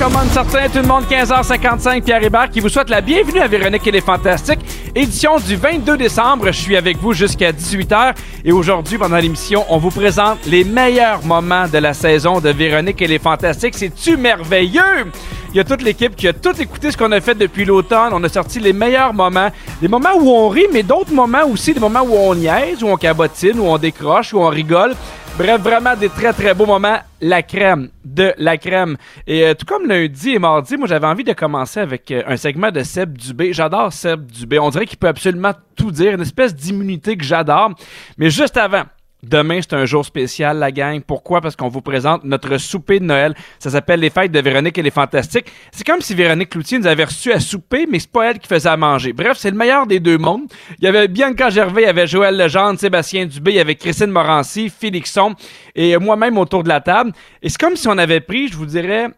Commande certain, tout le monde, 15h55, Pierre Hébert qui vous souhaite la bienvenue à Véronique et les Fantastiques. Édition du 22 décembre, je suis avec vous jusqu'à 18h et aujourd'hui, pendant l'émission, on vous présente les meilleurs moments de la saison de Véronique et les Fantastiques. C'est-tu merveilleux? Il y a toute l'équipe qui a tout écouté ce qu'on a fait depuis l'automne. On a sorti les meilleurs moments. Des moments où on rit, mais d'autres moments aussi, des moments où on niaise, où on cabotine, où on décroche, où on rigole. Bref, vraiment des très très beaux moments. La crème de la crème. Et euh, tout comme lundi et mardi, moi j'avais envie de commencer avec euh, un segment de Seb Dubé. J'adore Seb Dubé. On dirait qu'il peut absolument tout dire, une espèce d'immunité que j'adore. Mais juste avant, Demain, c'est un jour spécial, la gang. Pourquoi? Parce qu'on vous présente notre souper de Noël. Ça s'appelle Les Fêtes de Véronique et les Fantastiques. C'est comme si Véronique Cloutier nous avait reçu à souper, mais c'est pas elle qui faisait à manger. Bref, c'est le meilleur des deux mondes. Il y avait Bianca Gervais, il y avait Joël Legendre, Sébastien Dubé, il y avait Christine Morancy, Félixon et moi-même autour de la table. Et c'est comme si on avait pris, je vous dirais,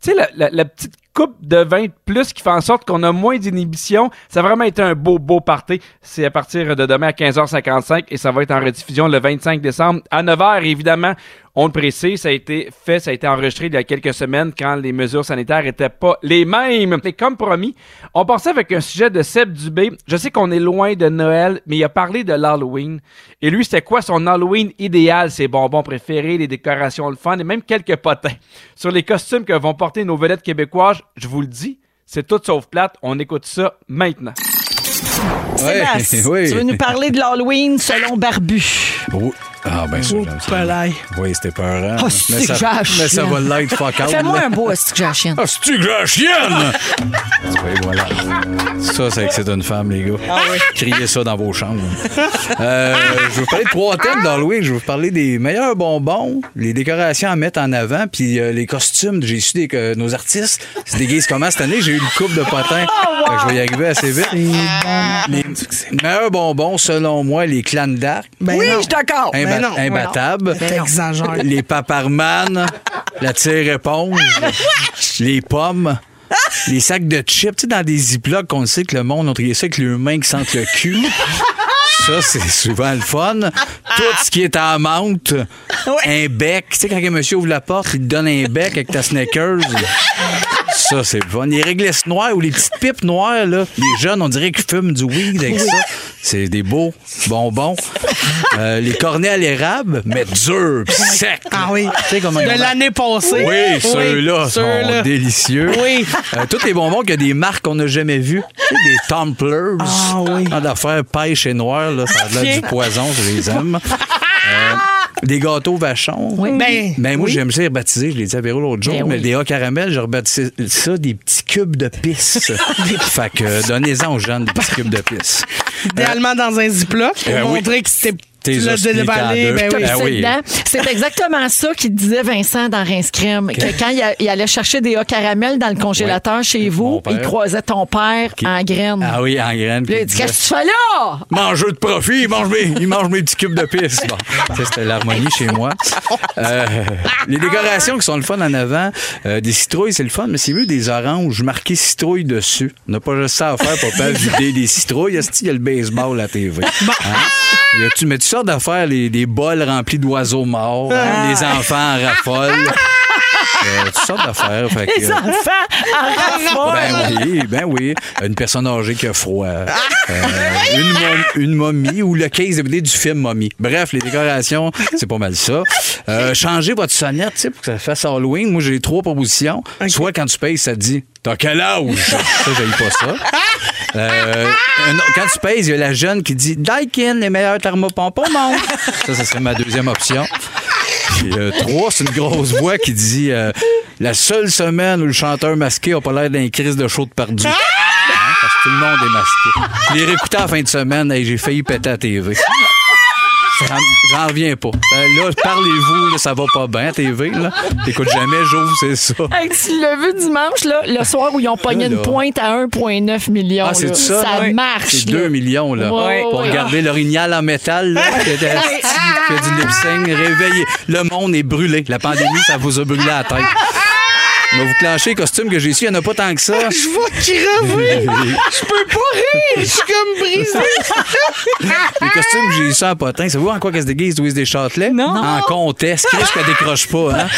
tu la- la petite coupe de vin de plus qui fait en sorte qu'on a moins d'inhibition. Ça a vraiment été un beau, beau party. C'est à partir de demain à 15h55 et ça va être en rediffusion le 25 décembre à 9h, évidemment. On le précise, ça a été fait, ça a été enregistré il y a quelques semaines quand les mesures sanitaires étaient pas les mêmes. Et comme promis, on passait avec un sujet de Seb Dubé. Je sais qu'on est loin de Noël, mais il a parlé de l'Halloween. Et lui, c'était quoi son Halloween idéal? Ses bonbons préférés, les décorations le fun et même quelques potins. Sur les costumes que vont porter nos vedettes québécoises, je vous le dis, c'est tout sauf plate. On écoute ça maintenant. Sébastien, oui. tu veux nous parler de l'Halloween selon Barbu? Oh. Ah, ben j'aime ça. Oui, c'était peurant. Oh, mais, c'est ça, mais ça va l'être, fuck out. Fais-moi un beau esti que j'ai la chienne? Ah, que j'ai la chienne? oui, voilà. Ça, c'est que c'est une femme, les gars. Ah Criez ça dans vos chambres. Euh, je vais vous parler de trois thèmes d'Halloween. Je vais vous parler des meilleurs bonbons, les décorations à mettre en avant, puis euh, les costumes. J'ai su des, que nos artistes se déguisent comment cette année? J'ai eu une coupe de potins. Oh, je vais y arriver assez vite. Les meilleurs bonbons, selon moi, les clans d'arc. oui, je suis d'accord. Imba- non. imbattables. T'exagères. Les paparman, la tire-éponge, les pommes. Les sacs de chips, tu sais, dans des ziplocs qu'on sait que le monde a trié ça avec les mains qui sentent le cul. Ça, c'est souvent le fun. Tout ce qui est en menthe, un bec. Tu sais, quand un monsieur ouvre la porte, il te donne un bec avec ta Snickers. Ça, c'est le fun. Les réglisses noires ou les petites pipes noires, là. Les jeunes, on dirait qu'ils fument du weed avec ça. C'est des beaux bonbons. Euh, les cornets à l'érable, mais durs, pis secs. Ah oui. Tu sais comment ils De l'année passée. oui, ceux-là sont ceux-là. délicieux. Oui. Euh, tous les bonbons qui ont des marques qu'on n'a jamais vues. Tu sais, des tumblers. Ah oui. Tant d'affaires pêche et noir, là, ça a l'air du poison, je les aime. Euh, des gâteaux vachons. Oui. Ben, Ben, moi, oui. j'aime ça les rebaptiser. Je l'ai dit à Véro l'autre jour, Ben mais oui. des hauts caramel, j'ai rebaptisé ça des petits cubes de pisse. fait que euh, donnez-en aux jeunes des petits cubes de pisse. Idéalement dans un ziploc pour Euh, oui. montrer que c'était T'es tu l'as déballé. Ben oui. Ben oui. dedans. C'est exactement ça qu'il disait Vincent dans Rince Crème. Que quand il, a- il allait chercher des hauts caramels dans le congélateur chez vous, il croisait ton père Qui- en graines. Ah oui, en graines. Puis il dit Qu'est-ce que tu fais là? Mangeux de profit, il mange mes, il mange mes petits cubes de pisse. Bon, c'était l'harmonie chez moi. Euh, les décorations qui sont le fun en avant, euh, des citrouilles, c'est le fun, mais c'est mieux des oranges marquées citrouille dessus. On n'a pas juste ça à faire pour pas vider des citrouilles. Est-ce qu'il y a le baseball à la TV? Hein? Y mais tu sortes d'affaires les, des bols remplis d'oiseaux morts, hein? les enfants en raffolent. Euh, toutes sortes d'affaires. fait que- Les enfants en raffolent. ben oui, ben oui. Une personne âgée qui a froid. Euh, une, mom- une momie ou le case DVD du film Momie. Bref, les décorations, c'est pas mal ça. Euh, changez votre sonnette, tu sais, pour que ça fasse Halloween. Moi, j'ai trois propositions. Soit quand tu payes, ça te dit T'as quel âge? Ça, j'ai pas ça. Euh, un autre- quand tu payes, il y a la jeune qui dit Daikin, les meilleurs thermopompes au monde. Ça, ça serait ma deuxième option. Euh, trois, c'est une grosse voix qui dit euh, La seule semaine où le chanteur masqué a pas l'air d'un crise de chaud de perdu. Hein, Parce que tout le monde est masqué. Je l'ai réécouté en fin de semaine et j'ai failli péter à TV. J'en- reviens pas. Euh, Là, parlez-vous, ça va pas bien à TV. Là. T'écoutes jamais, j'ouvre, c'est ça. Hey, tu l'as vu dimanche, là, le soir où ils ont pogné une pointe à 1,9 million. Ah, c'est ça? Ça marche. C'est là. 2 millions, là. Pour regarder l'orignal en métal, là, qui était qui fait du lip sync, réveillé. Le monde est brûlé. La pandémie, ça vous a brûlé la tête. Je vais vous clencher les costumes que j'ai ici. Il n'y en a pas tant que ça. Je vois crever. Je peux pas rire. Je suis comme brisé. Les costumes que j'ai ici en potin. Savez-vous en quoi qu'elle se déguise, Louise Deschâtelet? Non. En comtesse. Qu'est-ce qu'elle décroche pas, hein?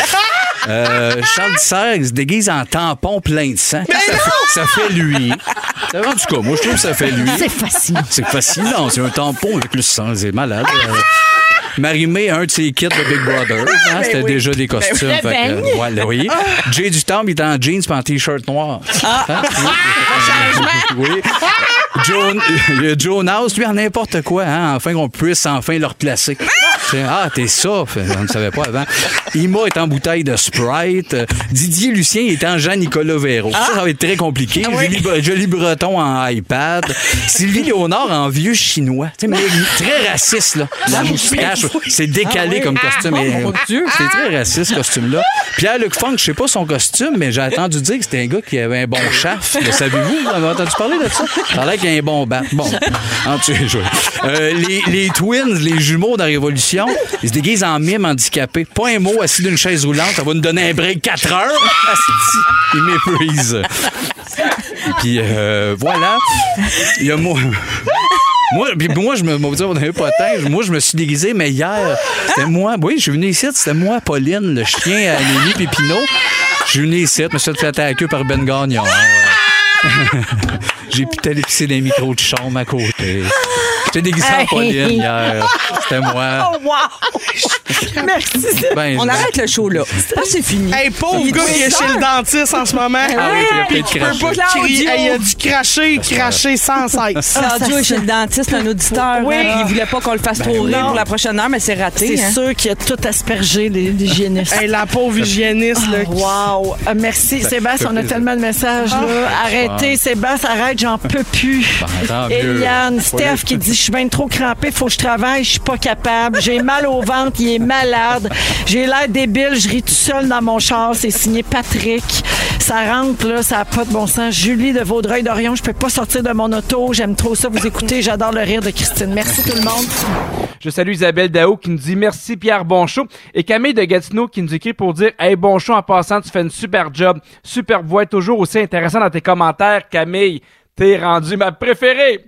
Euh, Charles il se déguise en tampon plein de sang. Ça, fait- ça fait lui. En tout cas, moi, je trouve que ça fait lui. C'est fascinant. C'est fascinant. C'est un tampon avec le sang. C'est malade. Euh, Marie-Mé a un de ses kits de Big Brother. hein, C'était déjà des costumes. Fait que, beigne. euh, voilà, oui. Jay Dutombe, il est en jeans et en t-shirt noir. Hein? Oui. oui. Joe, il y a Joe House, lui, en n'importe quoi. Hein? Enfin, qu'on puisse enfin le replacer. C'est- Ah, t'es ça. On ne savait pas avant. Ima est en bouteille de Sprite. Didier Lucien est en Jean-Nicolas Véro. Ça, ça va être très compliqué. Julie Breton en iPad. Sylvie Léonard en vieux chinois. Mais très raciste, là. La moustache, c'est décalé comme costume. Et, Mon Dieu. C'est très raciste, ce costume-là. Pierre-Luc Funk, je sais pas son costume, mais j'ai entendu dire que c'était un gars qui avait un bon chaff. Le savez-vous? Vous avez entendu parler de ça? A l'air qu'il a un bon bat. Bon. En tout euh, les, les twins, les jumeaux dans Révolution, ils se déguisent en mime handicapé. Pas un mot assis d'une chaise roulante. Ça va nous donner un break 4 heures. Asti, Ils méprisent. Puis euh, voilà. Il y a moi. Moi, moi, je me, pas. Moi, je me suis déguisé, mais hier, c'était moi. Oui, je suis venu ici, c'était moi, Pauline, le chien à Amélie Pépino. Je suis venu ici, je me suis fait queue par Ben Gagnon. ouais. J'ai pu télépisser des micros de chambre à côté. J'étais déguisé en Pauline hier. C'était moi. Oh, wow! Merci. Ben, On je- arrête le show là. Ah, c'est fini. Hey, pauvre Il gars qui est chez le dentiste en ce moment. Ah oui, il a peut-être Qui peut craché. pas crier. Hey, il a dû cracher, cracher sans cesse. Claudio est chez le dentiste, un auditeur. Oui. hein, il voulait pas qu'on le fasse trop rire non. pour la prochaine heure, mais c'est raté. C'est hein. sûr qu'il a tout aspergé les- l'hygiéniste. Hey, la pauvre hygiéniste, là. Wow! Euh, merci, Sébastien. On a tellement de messages. Là. Arrêtez, Sébastien, arrête, j'en peux plus. Ben. Eliane. Steph qui dit Je suis bien trop crampée, faut que je travaille, je suis pas capable. J'ai mal au ventre, il est malade. J'ai l'air débile, je ris tout seul dans mon char. C'est signé Patrick. Ça rentre, là, ça n'a pas de bon sens. Julie de Vaudreuil-Dorion, je peux pas sortir de mon auto. J'aime trop ça vous écouter. J'adore le rire de Christine. Merci tout le monde. Je salue Isabelle Dao qui nous dit merci Pierre Bonchaud et Camille de Gatineau qui nous écrit pour dire Hey Bonchaud, en passant, tu fais une super job. Super voix, toujours aussi intéressant dans tes commentaires, Camille. T'es rendu ma préférée.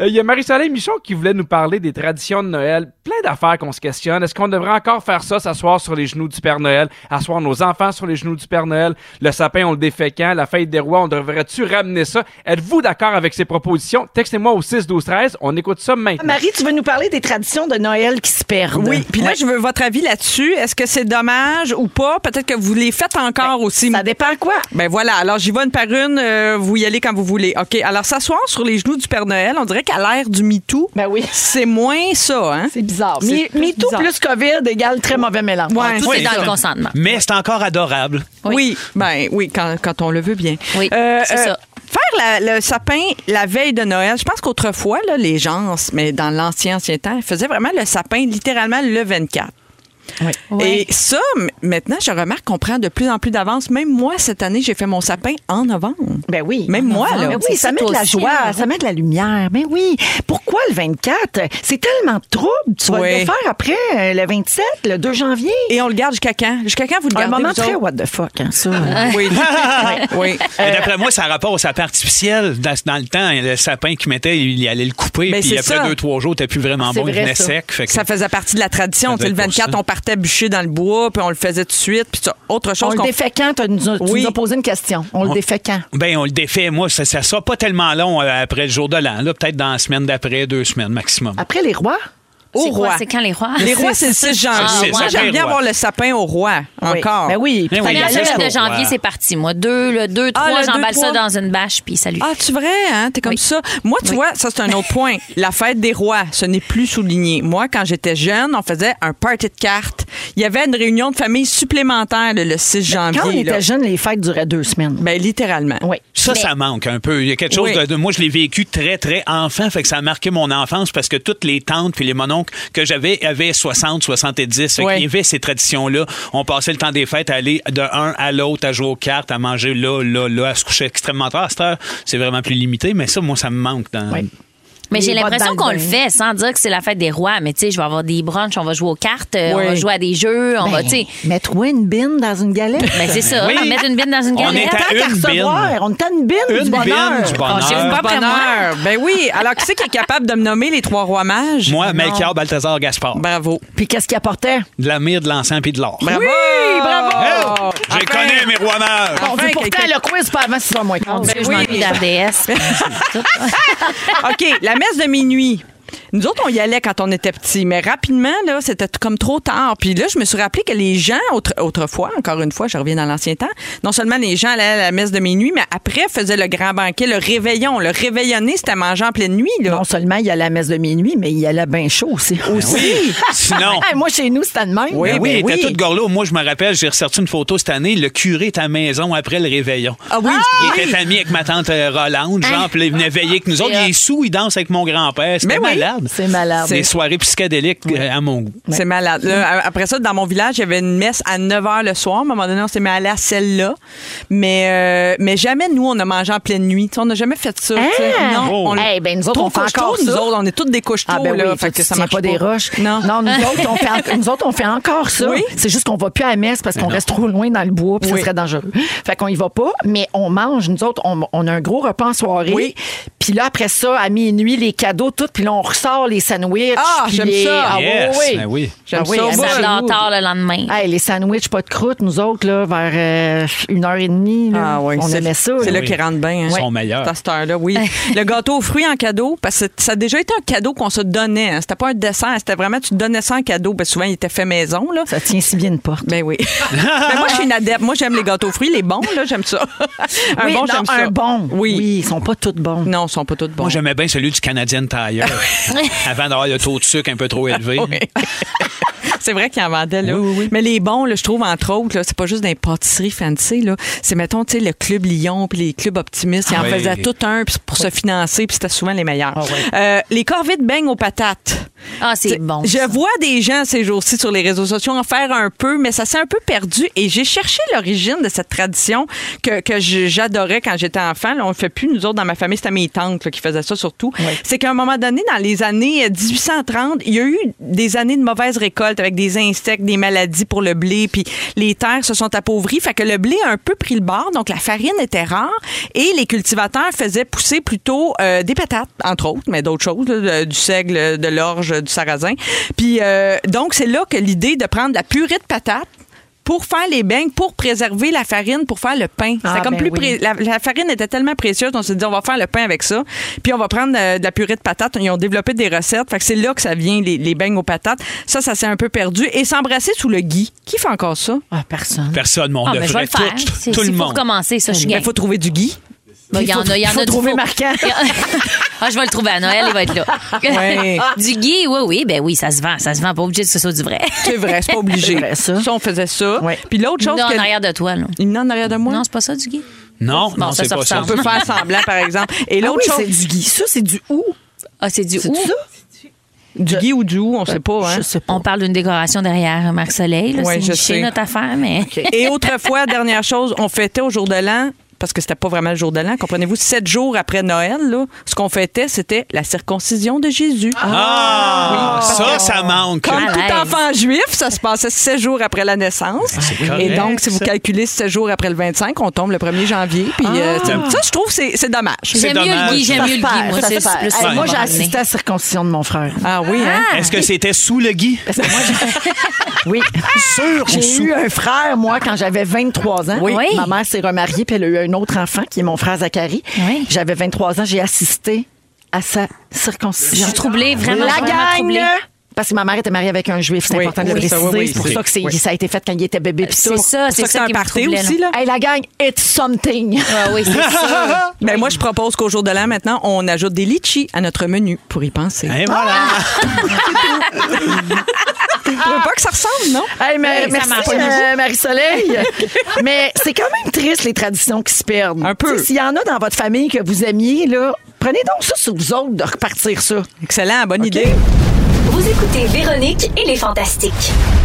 Euh, Il y a Marie-Soleil Michon qui voulait nous parler des traditions de Noël. Plein d'affaires qu'on se questionne. Est-ce qu'on devrait encore faire ça, s'asseoir sur les genoux du Père Noël, asseoir nos enfants sur les genoux du Père Noël? Le sapin, on le défait quand? La fête des rois, on devrait-tu ramener ça? Êtes-vous d'accord avec ces propositions? Textez-moi au 6 12 13 On écoute ça maintenant. Marie, tu veux nous parler des traditions de Noël qui se perdent? Oui, puis là, je veux votre avis là-dessus. Est-ce que c'est dommage ou pas? Peut-être que vous les faites encore aussi. Ça dépend quoi? Ben voilà, alors j'y vais une par une, euh, vous y allez quand vous voulez. OK, alors s'asseoir sur les genoux du Père Noël, on dirait qu'à l'ère du MeToo, Ben oui. c'est moins ça, hein? C'est bizarre. C'est Me- plus MeToo COVID égale très mauvais mélange. Ouais. Tout Oui, est dans ça. le consentement. Mais c'est encore adorable. Oui, ben oui, quand, quand on le veut bien. Oui, c'est ça. Faire la- le sapin la veille de Noël, je pense qu'autrefois, là, les gens, mais dans l'ancien ancien temps, ils faisaient vraiment le sapin littéralement le 24. Et ça, maintenant, je remarque qu'on prend de plus en plus d'avance. Même moi, cette année, j'ai fait mon sapin en novembre. Ben oui. Même moi, là. Ben oui, ça ça, met de la joie, hein, ça met de la lumière. Mais oui. Pourquoi le 24? C'est tellement de trouble. Tu vas Oui. le faire après euh, le 27, le 2 janvier. Et on le garde jusqu'à quand? Jusqu'à quand vous le Un gardez? moment vous très what the fuck, hein, ça. Oui. oui. Mais D'après moi, ça a rapport au sapin artificiel. Dans, dans le temps, le sapin qu'il mettait, il, allait le couper. Ben, puis après ça. deux, trois jours, t'es plus vraiment bon, il venait ça. sec. Fait que- Ça faisait partie de la tradition. Ça Tu sais, le doit être pour 24, ça. on partait bûcher dans le bois, puis on le faisait tout de suite. Puis autre On chose le qu'on défait quand? Tu nous, as- tu Oui. nous as posé une question. On le défait quand? Ben, on le défait. Moi, ça, ça sera pas tellement long euh, après le jour de l'an. Là, peut-être dans la semaine d'après, deux semaines maximum. Après les rois? Au roi. C'est quand les rois? Les rois, c'est le 6 janvier. Ah, Moi, j'aime bien avoir le sapin au roi, encore. Ben oui. Oui, Première semaine de janvier, c'est parti. Moi, deux, le 2, Ah, 3, le deux, j'emballe ça dans une bâche, puis salut. Ah, tu vrai, hein? T'es comme ça? Moi, tu vois, ça, c'est un autre point. La fête des rois, ce n'est plus souligné. Moi, quand j'étais jeune, on faisait un party de cartes. Il y avait une réunion de famille supplémentaire le, le 6 janvier. Quand on était jeunes, les fêtes duraient deux semaines. Ben, littéralement. Oui. Ça, ça manque un peu. Il y a quelque chose de- Moi, je l'ai vécu très, très enfant, fait que ça a marqué mon enfance parce que toutes les tantes puis les mononcles que j'avais avaient 60, 70. Fait Oui. qu'il y avait ces traditions-là. On passait le temps des fêtes à aller de un à l'autre, à jouer aux cartes, à manger là, là, là, à se coucher extrêmement tard. À cette heure, c'est vraiment plus limité, mais ça, moi, ça me manque dans. Mais j'ai l'impression qu'on le fait sans dire que c'est la fête des rois. Mais tu sais, je vais avoir des brunchs, on va jouer aux cartes, euh, Oui. on va jouer à des jeux, on va, Ben, tu sais. Mets-toi une bine dans une galette. Ben, c'est ça. Oui. Mettre une bine dans une On galette. est à une recevoir, bine. On est à une bine Une du bonheur. bine du bonheur. Ah, pas après moi. Bonheur. Ben oui. Alors, qui c'est qui est capable de me nommer les trois rois mages? Moi, Melchior, Balthazar, Gaspard. Bravo. Puis qu'est-ce qu'il apportait? De la myrrhe, de l'encens puis de l'or. Bravo! Oui, bravo! Hey! Je les Enfin. connais, mes rois mages. On Enfin, pourtant le quiz pas avant 6 h moins quart. Mon Dieu, Ben je oui. m'ennuie d'RDS. OK, la messe de minuit. Nous autres, on y allait quand on était petits, mais rapidement, là, c'était comme trop tard. Puis là, je me suis rappelé que les gens, autre- autrefois, encore une fois, je reviens dans l'ancien temps, non seulement les gens allaient à la messe de minuit, mais après faisaient le grand banquet, le réveillon. Le réveillonner, c'était manger en pleine nuit, là. Non seulement il y a la messe de minuit, mais il y a la bain chaud aussi. aussi. Sinon. Hey, moi, chez nous, c'était de même. Oui, Ben oui, ben il était oui. tout gorlot. Moi, je me rappelle, j'ai ressorti une photo cette année. Le curé est à la maison après le réveillon. Ah oui, Il était ami avec ma tante euh, Rolande, genre, puis il venait veiller avec nous autres. Il est sous, il danse avec mon grand-père. C'était Mais oui. Malade. C'est malade. Des soirées psychédéliques euh, à mon goût. C'est malade. Là, après ça, dans mon village, il y avait une messe à 9 h le soir. À un moment donné, on s'est mis à aller à celle-là. Mais, euh, mais jamais, nous, on a mangé en pleine nuit. On n'a jamais fait ça. Ah! Non. Oh. On, Eh ben, nous autres, on fait encore nous ça. autres. On est toutes des couches Ah ben là. oui, fait que ça marche pas des roches. Non. nous autres, on fait, en- nous autres, on fait encore ça. Oui. C'est juste qu'on va plus à la messe parce qu'on reste trop loin dans le bois puis Oui. ça serait dangereux. Fait qu'on y va pas, mais on mange. Nous autres, on, on a un gros repas en soirée. Oui. Puis là, après ça, à minuit, les cadeaux, tout. Puis là, on ressort les sandwichs. Ah, j'aime les- ça. Ah, oui, Yes, oui. ben oui. J'aime Ah oui, ça tard le lendemain. Hey, les sandwichs, pas de croûte, nous autres, là, vers euh, une heure et demie, là, Ah oui, on aimait ça. C'est là. là qui rentre bien. Hein. Ils sont meilleurs. À cette heure-là, oui. le gâteau aux fruits en cadeau, parce que ça a déjà été un cadeau qu'on se donnait. Hein. C'était pas un dessert, c'était vraiment, tu te donnais ça en cadeau. Que souvent, il était fait maison. Là. Ça tient si bien une porte. Ben oui. Mais moi, je suis une adepte. Moi, j'aime les gâteaux aux fruits, les bons, là, j'aime ça. un Oui, bon, j'aime ça. un bon. Oui. Oui, ils sont pas tous bons. Non, sont pas tous bons. Moi, j'aimais bien celui du Canadien Tire. avant d'avoir le taux de sucre un peu trop élevé. C'est vrai qu'il en vendait, là. Mais les bons, là, je trouve, entre autres, là, c'est pas juste des pâtisseries fancy, là. C'est, mettons, tu sais, le Club Lyon puis les clubs optimistes. Ils en Oui. faisaient tout un puis pour se financer, puis c'était souvent les meilleurs. Ah. Euh, les corvées de beignes aux patates. Ah, c'est T'sais, bon. Je ça. vois des gens ces jours-ci sur les réseaux sociaux en faire un peu, mais ça s'est un peu perdu. Et j'ai cherché l'origine de cette tradition que, j'adorais quand j'étais enfant. Là, on ne fait plus, nous autres, dans ma famille, c'était mes tantes là, qui faisaient ça surtout. C'est qu'à un moment donné, dans les années 1830, il y a eu des années de mauvaise récolte avec des insectes, des maladies pour le blé, puis les terres se sont appauvries. Fait que le blé a un peu pris le bord, donc la farine était rare et les cultivateurs faisaient pousser plutôt euh, des patates, entre autres, mais d'autres choses, du seigle, de l'orge, du sarrasin. Puis euh, donc, c'est là que l'idée de prendre la purée de patates pour faire les beignes, pour préserver la farine, pour faire le pain. Ah, comme ben plus oui. pré- la, la farine était tellement précieuse, on s'est dit on va faire le pain avec ça. Puis on va prendre euh, de la purée de patates. Ils ont développé des recettes. Fait que c'est là que ça vient les, les beignes aux patates. Ça, ça s'est un peu perdu. Et s'embrasser sous le gui. Qui fait encore ça? Ah, personne. Personne, mon Ah, mais je vais devrait le faire. tout, C'est tout le monde. commencer, ça, je suis Il game. faut trouver du gui. Bah, Il y en a, il y en Il faut a marquant. ah, je vais le trouver à Noël, il va être là. Ouais. du gui, oui, oui, ben oui, ça se vend. Ça se vend, pas obligé que ce soit du vrai. C'est vrai, c'est pas obligé. C'est vrai, ça. on faisait ça. Ouais. Puis l'autre chose Non, que... en arrière de toi, là. Il en arrière de moi? Non, c'est pas ça, du gui? Non, Bon, non, ça c'est se pas ça. On peut faire semblant, par exemple. Et Ah l'autre oui, chose... c'est du gui. Ça, c'est du ou. Ah, c'est du ça? Du gui ou du ou, on sait pas. Hein? Je sais pas. On parle d'une décoration derrière Marc Soleil. Ouais, c'est notre affaire, mais. Et autrefois, dernière chose, on fêtait au jour de l'an, parce que c'était pas vraiment le jour de l'an, comprenez-vous, sept jours après Noël, là, ce qu'on fêtait, c'était la circoncision de Jésus. Ah, ça, ça manque. Comme tout enfant juif, ça se passait sept jours après la naissance. correct, Et donc, si vous ça. calculez sept jours après le 25, on tombe le 1er janvier. Puis euh, Ah. ça, je trouve, c'est c'est dommage. J'aime mieux le gui, j'aime mieux le gui. perd, Moi, ça c'est se perd. plus Hey. Moi, j'ai assisté à la circoncision de mon frère. Ah oui, hein? Est-ce que c'était sous le gui? Parce que moi, j'ai- oui. Sûr ou J'ai sous? eu un frère, moi, quand j'avais 23 ans. Oui. Ma mère s'est remariée, puis elle a eu un autre enfant, qui est mon frère Zachary. Oui. J'avais 23 ans, j'ai assisté à sa circoncision. Je suis troublée, vraiment, La vraiment gang! troublée. Parce que ma mère était mariée avec un juif, c'est Oui, important de le préciser. ça, oui, c'est pour ça que c'est- Oui. ça a été fait quand il était bébé. C'est ça, C'est ça que c'est ça un qui me troublait, aussi, là? Hey, la gang, it's something. Ah oui, c'est ça. Ben, moi, je propose qu'au jour de l'an, maintenant, on ajoute des litchis à notre menu pour y penser. Et voilà. Tu veux pas que ça ressemble, non? Hey, mais, Hey, ça merci, euh, Marie-Soleil. mais c'est quand même triste, les traditions qui se perdent. Un peu. S'il y en a dans votre famille que vous aimiez, là, prenez donc ça sur vous autres de repartir ça. Excellent, bonne idée. Vous écoutez Véronique et les Fantastiques.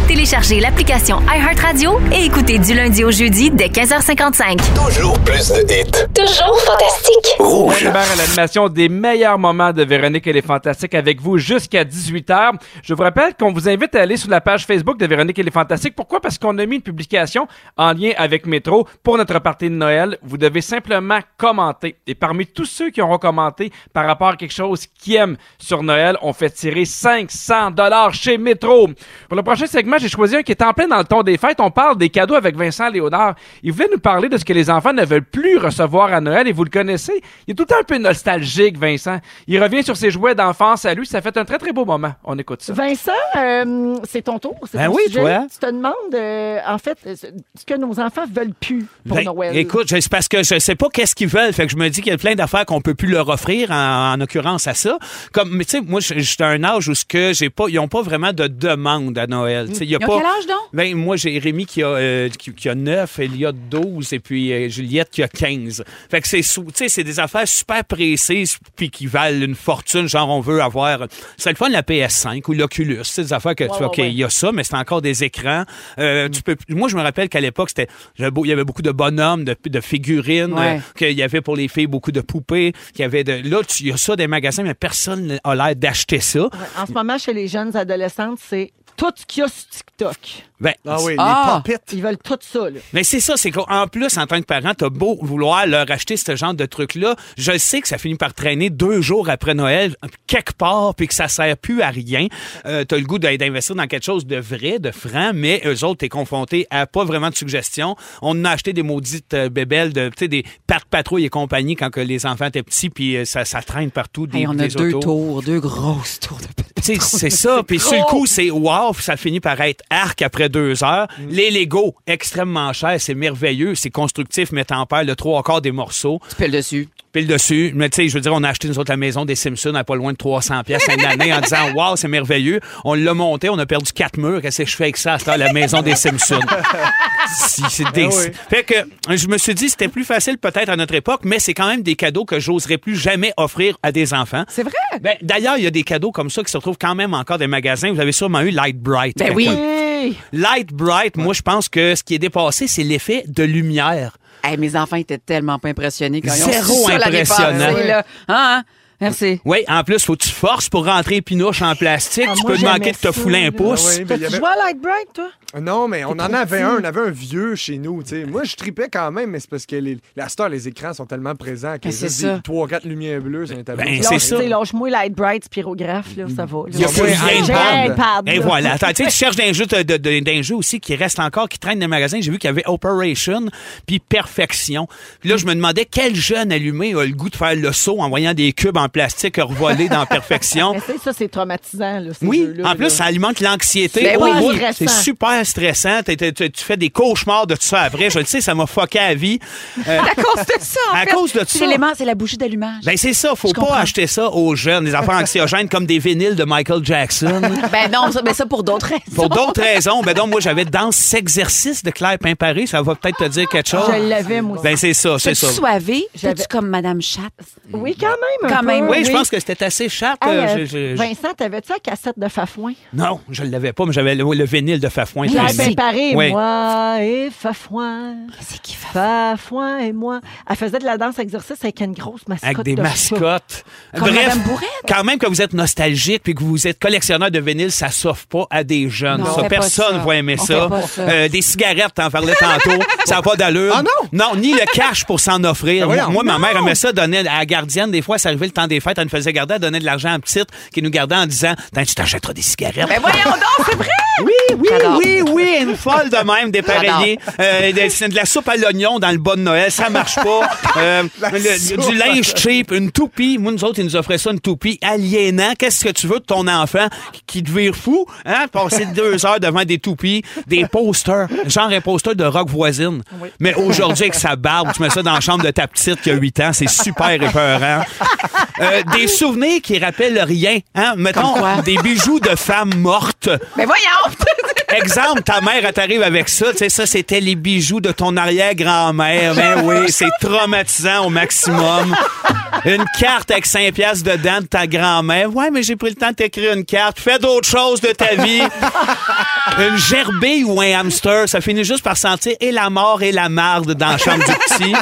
Téléchargez l'application iHeartRadio et écoutez du lundi au jeudi dès 15h55. Toujours plus de hits. Toujours fantastique. Rouge. Hébert à l'animation des meilleurs moments de Véronique et les Fantastiques avec vous jusqu'à 18h. Je vous rappelle qu'on vous invite à aller sur la page Facebook de Véronique et les Fantastiques. Pourquoi? Parce qu'on a mis une publication en lien avec Métro pour notre partie de Noël. Vous devez simplement commenter. Et parmi tous ceux qui auront commenté par rapport à quelque chose qu'ils aiment sur Noël, on fait tirer 500 dollars chez Métro. Pour le prochain segment, j'ai choisi un qui est en plein dans le ton des fêtes. On parle des cadeaux avec Vincent Léonard. Il voulait nous parler de ce que les enfants ne veulent plus recevoir à Noël et vous le connaissez. Il est tout le temps un peu nostalgique, Vincent. Il revient sur ses jouets d'enfance à lui. Ça fait un très très beau moment. On écoute ça. Vincent, euh, c'est ton tour. c'est Ben ton oui, sujet. toi. Tu te demandes, euh, en fait, euh, ce que nos enfants veulent plus pour Ben, Noël. Écoute, c'est parce que je sais pas qu'est-ce qu'ils veulent. Fait que je me dis qu'il y a plein d'affaires qu'on peut plus leur offrir en, en occurrence à ça. Comme, mais tu sais, moi, j'étais à un âge où ce que j'ai pas, ils ont pas vraiment de demande à Noël. Il y a Ils ont pas. quel âge, donc? Ben, moi, j'ai Rémi qui a, euh, qui, qui a 9, Elia 12 et puis euh, Juliette qui a 15. Fait que c'est, c'est des affaires super précises puis qui valent une fortune. Genre, on veut avoir. C'est le fun, la PS5 ou l'Oculus. C'est des affaires que tu Ouais, OK, ouais. il y a ça, mais c'est encore des écrans. Euh, tu peux, moi, je me rappelle qu'à l'époque, c'était, il y avait beaucoup de bonhommes, de, de figurines, qu'il y avait pour les filles beaucoup de poupées, qu'il y avait de. Là, il y a ça des magasins, mais personne n'a l'air d'acheter ça. En ce moment, chez les jeunes adolescentes, c'est tout ce qu'il y a sur TikTok. Ben, Ah oui, Ah. les popettes. Ils veulent tout ça. Là. Mais c'est ça, c'est qu'en plus, en tant que parent, t'as beau vouloir leur acheter ce genre de truc-là, je sais que ça finit par traîner deux jours après Noël, quelque part, puis que ça sert plus à rien. Euh, t'as le goût d'aller- d'investir dans quelque chose de vrai, de franc, mais eux autres, t'es confronté à pas vraiment de suggestions. On a acheté des maudites euh, bébelles, de, tu sais, des parcs patrouilles et compagnie quand que les enfants étaient petits, puis euh, ça, ça traîne partout. Des, Hey, on a des deux autos. tours, deux grosses tours de c'est ça. Puis sur le coup, c'est wow, ça finit par être arc après deux heures. Les Lego, extrêmement chers, c'est merveilleux, c'est constructif, mais t'en perds le trois quarts des morceaux. Tu pèles dessus. Pile dessus. Mais tu sais, je veux dire, on a acheté nous autres la maison des Simpsons à pas loin de 300 pièces une année en disant wow, c'est merveilleux. On l'a monté, on a perdu quatre murs. Qu'est-ce que je fais avec ça à la maison des Simpsons? Si, c'est des... oui. Fait que je me suis dit c'était plus facile peut-être à notre époque, mais c'est quand même des cadeaux que j'oserais plus jamais offrir à des enfants. C'est vrai? Ben, D'ailleurs, il y a des cadeaux comme ça qui se retrouvent quand même encore dans les magasins. Vous avez sûrement eu Light Bright. Ben oui. Light Bright, moi, je pense que ce qui est dépassé, c'est l'effet de lumière. Hey, mes enfants étaient tellement pas impressionnés quand ils ont Zéro su ça l'année impressionnant. passée, là. Hein, hein? Merci. Oui, en plus, faut que tu forces pour rentrer les pinouches en plastique. Ah, tu moi, peux te manquer de te fouler un pouce. Ah oui, T'as-tu avait- joué à Light Bright, toi? Non, mais on en avait un. On avait un vieux chez nous. tu sais. Moi, je tripais quand même, mais c'est parce que les, la star, les écrans sont tellement présents que Mais c'est des 3-4 lumières bleues sur un tableau. Ben, ça c'est tu Lâche-moi Light Bright, spirographe, là, ça va. là. Il y a un de iPad. Et là. voilà. Attends, tu sais, tu cherches d'un jeu, de, de- d'un jeu aussi qui reste encore, qui traîne dans les magasins. J'ai vu qu'il y avait Operation puis Perfection. Puis là, je me demandais quel jeune allumé a le goût de faire le saut en voyant des cubes en plastique revoler dans Perfection. Mais ça, c'est traumatisant, là, ces Oui, en plus, là. ça alimente l'anxiété. Ben au oui, stressant. c'est super stressant. Tu fais des cauchemars de tout ça après. Je le sais, ça m'a fucké à vie. Euh, À cause de ça, en À fait. cause de C'est ça. l'élément, c'est la bougie d'allumage. ben c'est ça, faut Je pas comprends. acheter ça aux jeunes, des affaires anxiogènes comme des vinyles de Michael Jackson. Ben non, ça, mais ça pour d'autres raisons. Pour d'autres raisons, ben donc moi j'avais danse exercice de Claire Pimparé, ça va peut-être te dire quelque chose. Je l'avais, moi aussi. Ben c'est ça, c'est ça. soivé? J'avais- comme Madame Chat? Oui, quand même. un Quand peu, même. Oui, je pense que c'était assez chat. Hey, euh, euh, je- je- je- Vincent, t'avais-tu la cassette de Fafouin? Non, je l'avais pas, mais j'avais le, le vinyle de Fafouin. Claire traîné. Pimparé, Oui. moi et Fafouin. C'est qui fait? Fafouin et moi. Elle faisait de la danse exercice avec une grosse mascotte. Avec des de mascottes. Comme Bref, quand même que vous êtes nostalgique puis que vous êtes collectionneur de vinyle, ça s'offre pas à des jeunes. Non, ça, personne ça. va aimer On ça. fait pas ça. Euh, des cigarettes, t'en parlais tantôt, ça n'a pas d'allure. Ah non? Non, ni le cash pour s'en offrir. Ben moi, ma mère aimait ça, donnait à la gardienne. Des fois, ça arrivait le temps des fêtes, elle nous faisait garder, elle donnait de l'argent à petite qui nous gardait en disant Tiens, tu t'achèteras des cigarettes. Ben voyons donc, c'est vrai! Oui, oui, oui, oui, une folle de même, dépareillée. Euh, de, c'est de la soupe à l'oignon dans le bas de Noël, ça marche pas. Euh, le- du linge cheap, une toupie. Moi, nous autres, ils nous offraient ça, une toupie aliénant. Qu'est-ce que tu veux de ton enfant qui, vire fou? Hein? Passer deux heures devant des toupies, des posters, genre un poster de rock voisine. Mais aujourd'hui, avec sa barbe, tu mets ça dans la chambre de ta petite qui a 8 ans, c'est super épeurant. Euh, des souvenirs qui rappellent rien. Hein? Mettons, des bijoux de femmes mortes. Mais voyons! Exemple, ta mère, elle t'arrive avec ça. Tu sais, ça, c'était les bijoux de ton arrière-grand-mère. Ben oui, c'est traumatisant au maximum. Une carte avec 5 piastres dedans de ta grand-mère. Ouais, mais j'ai pris le temps de t'écrire une carte. Fais d'autres choses de ta vie. Une gerbille ou un hamster, ça finit juste par sentir et la mort et la marde dans la chambre du petit.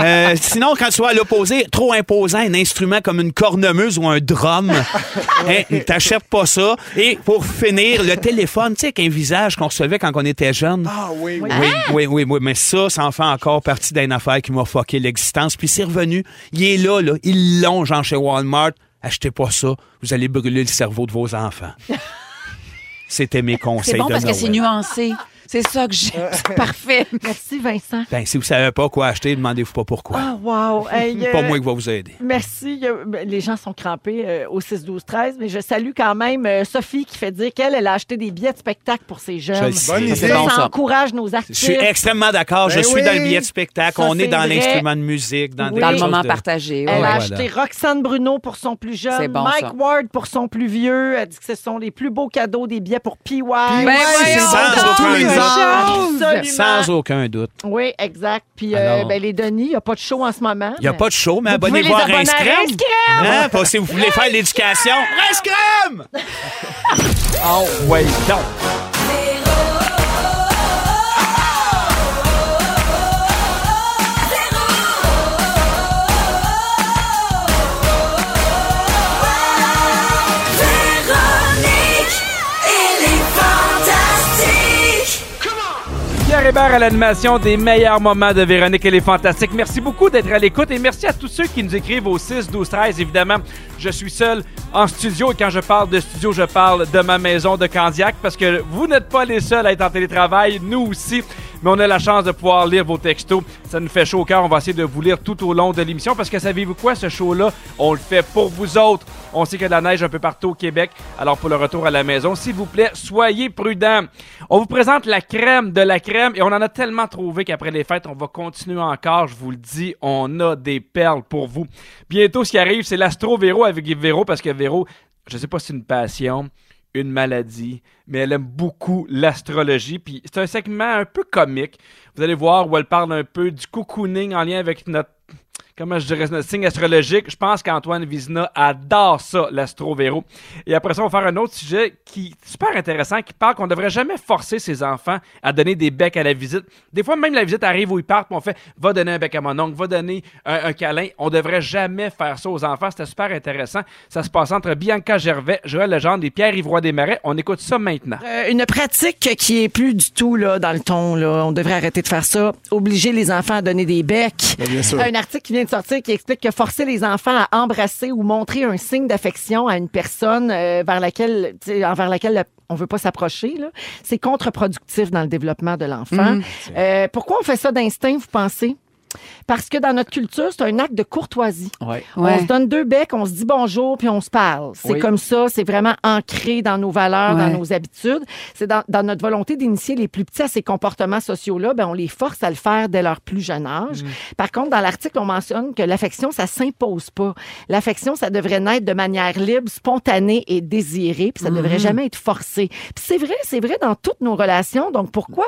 Euh, sinon, quand tu vas à l'opposé, trop imposant, un instrument comme une cornemuse ou un drum, hein, t'achètes pas ça. Et pour finir, le téléphone, tu sais, avec un visage qu'on recevait quand on était jeune. Ah oui, oui. Oui, oui, oui, oui, mais ça, ça en fait encore partie d'une affaire qui m'a fucké l'existence. Puis c'est revenu. Il est là, là. Ils l'ont, genre chez Walmart. Achetez pas ça. Vous allez brûler le cerveau de vos enfants. C'était mes conseils C'est bon de parce que c'est nuancé. C'est ça que j'aime. C'est parfait. Merci, Vincent. Ben, si vous savez pas quoi acheter, demandez-vous pas pourquoi. Ah, wow. Hey, Pas euh, moi qui va vous aider. Merci. Ben, Les gens sont crampés euh, au 6, 12, 13, mais je salue quand même euh, Sophie qui fait dire qu'elle elle a acheté des billets de spectacle pour ses Je jeunes. le sais. Bonne idée. Bon, ça encourage nos Je artistes. suis extrêmement d'accord. je Ben suis oui. dans le billet de spectacle. Ça, On est dans l'instrument de musique, dans, Oui. des Dans le moment de- partagé. Elle a voilà. acheté Roxane Bruno pour son plus C'est jeune, bon, Mike ça. Ward pour son plus vieux. Elle dit que ce sont les plus beaux cadeaux des billets pour PY. Ben Ouais, sans aucun doute. Absolument. Sans aucun doute. Oui, exact. Puis euh, Alors- ben, les Denis, il n'y a pas de show en ce moment. Il n'y a pas de show, mais pouvez abonnez-vous les à abonner à Rince Crème. Rince Crème. Hein? Pas si vous voulez faire l'éducation. Rince Crème! Oh, ouais, donc. Pierre à l'animation des meilleurs moments de Véronique. Merci beaucoup d'être à l'écoute et merci à tous ceux qui nous écrivent au 6, 12, 13. Évidemment, je suis seul en studio et quand je parle de studio, je parle de ma maison de Candiac parce que vous n'êtes pas les seuls à être en télétravail, nous aussi. Mais on a la chance de pouvoir lire vos textos. Ça nous fait chaud au cœur. On va essayer de vous lire tout au long de l'émission parce que savez-vous quoi, ce show-là, on le fait pour vous autres. On sait de la neige un peu partout au Québec. Alors pour le retour à la maison, s'il vous plaît, soyez prudents. On vous présente la crème de la crème et on en a tellement trouvé qu'après les fêtes, on va continuer encore. Je vous le dis, on a des perles pour vous. Bientôt, ce qui arrive, c'est l'Astro Véro avec Véro parce que Véro, je sais pas si c'est une passion, une maladie, mais elle aime beaucoup l'astrologie. Puis c'est un segment un peu comique. Vous allez voir où elle parle un peu du cocooning en lien avec notre comment je dirais, notre signe astrologique. Je pense qu'Antoine Vizina adore ça, l'astro-véro. Et après ça, on va faire un autre sujet qui est super intéressant, qui parle qu'on devrait jamais forcer ses enfants à donner des becs à la visite. Des fois, même la visite arrive où ils partent, puis on fait « va donner un bec à mon oncle, va donner un, un câlin ». On devrait jamais faire ça aux enfants. C'était super intéressant. Ça se passe entre Bianca Gervais, Joël Legendre et Pierre Ivroy Desmarais. On écoute ça maintenant. Euh, une pratique qui est plus du tout là, dans le ton. Là. On devrait arrêter de faire ça. Obliger les enfants à donner des becs. Bien sûr. Un article qui vient de sortir qui explique que forcer les enfants à embrasser ou montrer un signe d'affection à une personne euh, vers laquelle, envers laquelle le- on veut pas s'approcher, c'est contre-productif dans le développement de l'enfant. Euh, pourquoi on fait ça d'instinct, vous pensez? Parce que dans notre culture, c'est un acte de courtoisie. Ouais. On se donne deux becs, on se dit bonjour, puis on se parle. C'est Oui. comme ça, c'est vraiment ancré dans nos valeurs, dans nos habitudes. C'est dans, dans notre volonté d'initier les plus petits à ces comportements sociaux-là, ben on les force à le faire dès leur plus jeune âge. Par contre, dans l'article, on mentionne que l'affection, ça s'impose pas. L'affection, ça devrait naître de manière libre, spontanée et désirée, puis ça devrait jamais être forcé. Puis c'est vrai, c'est vrai dans toutes nos relations. Donc pourquoi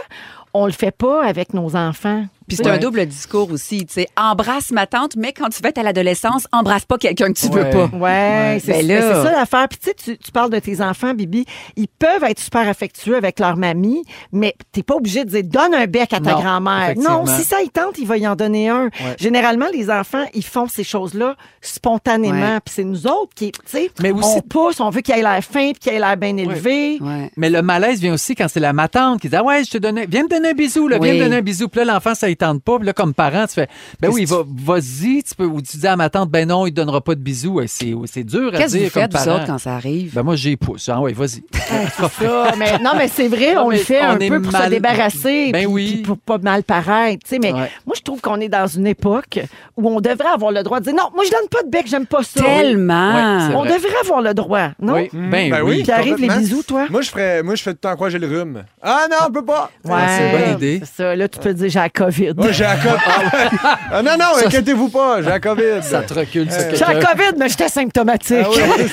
on le fait pas avec nos enfants? Puis c'est un double discours aussi, tu sais. Embrasse ma tante, mais quand tu vas être à l'adolescence, embrasse pas quelqu'un que tu veux Ouais. pas. Ouais, c'est Ben c'est ça l'affaire. Puis tu sais, tu- parles de tes enfants, Bibi. Ils peuvent être super affectueux avec leur mamie, mais t'es pas obligé de dire donne un bec à ta grand-mère. Non, si ça il tente, il va y en donner un. Généralement, les enfants, ils font ces choses-là spontanément. Ouais. Puis c'est nous autres qui, tu sais, Mais aussi- on pousse, on veut qu'il ait l'air fin, puis qu'il ait l'air bien élevé. Ouais. Mais le malaise vient aussi quand c'est la matante qui dit Ah ouais, je te donne, viens me donner un bisou, là, viens me donner un bisou. Puis là, l'enfant, ça tente pas. Puis là, comme parent, tu fais Ben oui, va, vas-y, tu peux. Ou tu dis à ma tante Ben non, il ne donnera pas de bisous. C'est, c'est dur à Qu'est-ce que dire vous faites, comme vous parent. autres, quand ça arrive? Ben moi, j'ai pousse. Ah ouais, vas-y. Ça, mais, non, mais c'est vrai, Non, on le fait on un peu pour se débarrasser, Ben puis- oui. puis pour pas mal paraître. tu sais, Mais Ouais. moi, je trouve qu'on est dans une époque où on devrait avoir le droit de dire non, moi, je donne pas de bec, j'aime pas ça. Tellement! On vrai. devrait avoir le droit, non? Oui, ben, Ben oui. oui. Puis arrive les bisous, toi? Moi, je ferais, moi, je fais tout le temps que j'ai le rhume. Ah non, on peut pas. Ouais, c'est une bonne idée. C'est ça. Là, tu peux dire j'ai la COVID. COVID. Ouais, j'ai la COVID. Ah, ouais. Ah, non, non, inquiétez-vous pas, j'ai la COVID. Ça te recule, ça, Euh, J'ai la. COVID, mais j'étais symptomatique.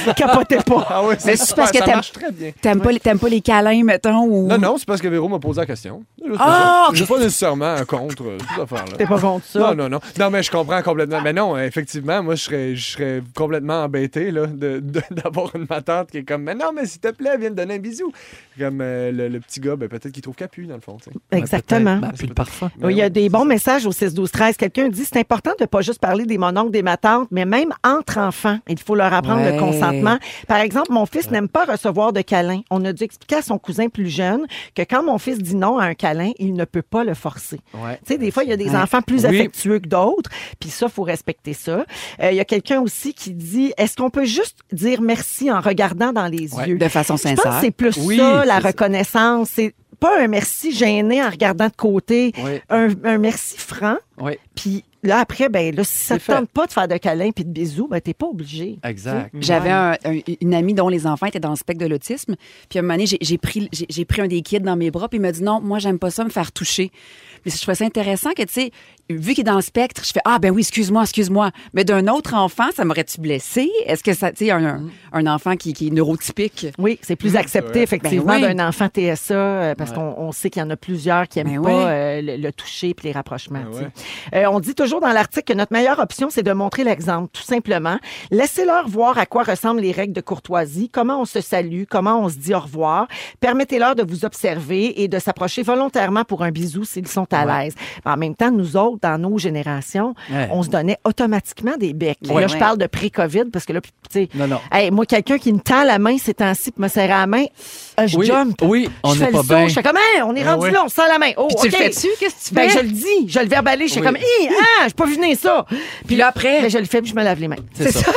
Ah. Capotez pas. Ah oui, Mais c'est parce que ça t'aimes- marche très bien. T'aimes pas, les- t'aimes pas les câlins, mettons, ou... Non, non, c'est parce que Véro m'a posé la question. Ah, ok. J'ai pas nécessairement contre euh, cette affaire-là. T'es pas contre ça? Non, non, non. Non, mais je comprends complètement. Mais non, effectivement, moi, je serais, je serais complètement embêté là, de- de- d'avoir une ma tante qui est comme Mais non, mais s'il te plaît, viens me donner un bisou. Comme euh, le, le petit gars, ben, peut-être qu'il trouve capu, dans le fond. Exactement. Ben, puis le parfum. Oui, il y a des bons messages au 6 12 13 Quelqu'un dit c'est important de pas juste parler des mononcles, des matantes, mais même entre enfants, il faut leur apprendre Ouais. le consentement. Par exemple, mon fils n'aime pas recevoir de câlins. On a dû expliquer à son cousin plus jeune que quand mon fils dit non à un câlin, il ne peut pas le forcer. Ouais. Tu sais, des fois, il y a des Ouais. enfants plus Oui. affectueux que d'autres, puis ça, faut respecter ça. Euh, Il y a quelqu'un aussi qui dit est-ce qu'on peut juste dire merci en regardant dans les yeux? De façon Je pense sincère. que c'est plus Oui, ça, la reconnaissance. C'est pas un merci gêné en regardant de côté, Oui. un, un merci franc. Oui, Puis là, après, ben là, si ça te tente pas de faire de câlins puis de bisous, ben t'es pas obligé. exact. J'avais un- un- une amie dont les enfants étaient dans le spectre de l'autisme. Puis à un moment donné, j'ai- j'ai pris, j'ai j'ai pris un des kids dans mes bras, puis il m'a dit non, moi, j'aime pas ça me faire toucher. Mais je trouvais ça intéressant que, tu sais, vu qu'il est dans le spectre, je fais ah, ben oui, excuse-moi, excuse-moi. Mais d'un autre enfant, ça m'aurait-tu blessé? Est-ce que ça, tu sais, un, un enfant qui, qui est neurotypique? Oui, c'est plus accepté, vrai. effectivement, Ben oui. d'un enfant TSA, euh, parce qu'on on sait qu'il y en a plusieurs qui n'aiment Ben pas oui. euh, le, le toucher puis les rapprochements. Ben tu sais. Euh, on dit toujours dans l'article que notre meilleure option, c'est de montrer l'exemple, tout simplement. Laissez-leur voir à quoi ressemblent les règles de courtoisie, comment on se salue, comment on se dit au revoir. Permettez-leur de vous observer et de s'approcher volontairement pour un bisou s'ils sont à l'aise. En même temps, nous autres, dans nos générations, Ouais. on se donnait automatiquement des becs. Ouais. Là, je parle de pré-COVID parce que là, tu sais, Non, non. Hey, moi, quelqu'un qui me tend la main ces temps-ci pour me serrer la main, euh, je Oui, jump. oui, on je n'est fais pas le bien. Je fais comme, Hein, on est Ah rendu là, on se serre la main. Oh, Puis tu le fais-tu? Qu'est-ce que tu Ben, fais? je le dis, je le verbalise, je fais Oui. comme, Hi, ah, j'ai pas vu venir ça. Puis là, après, Ben, je le fais, puis je me lave les mains. C'est ça.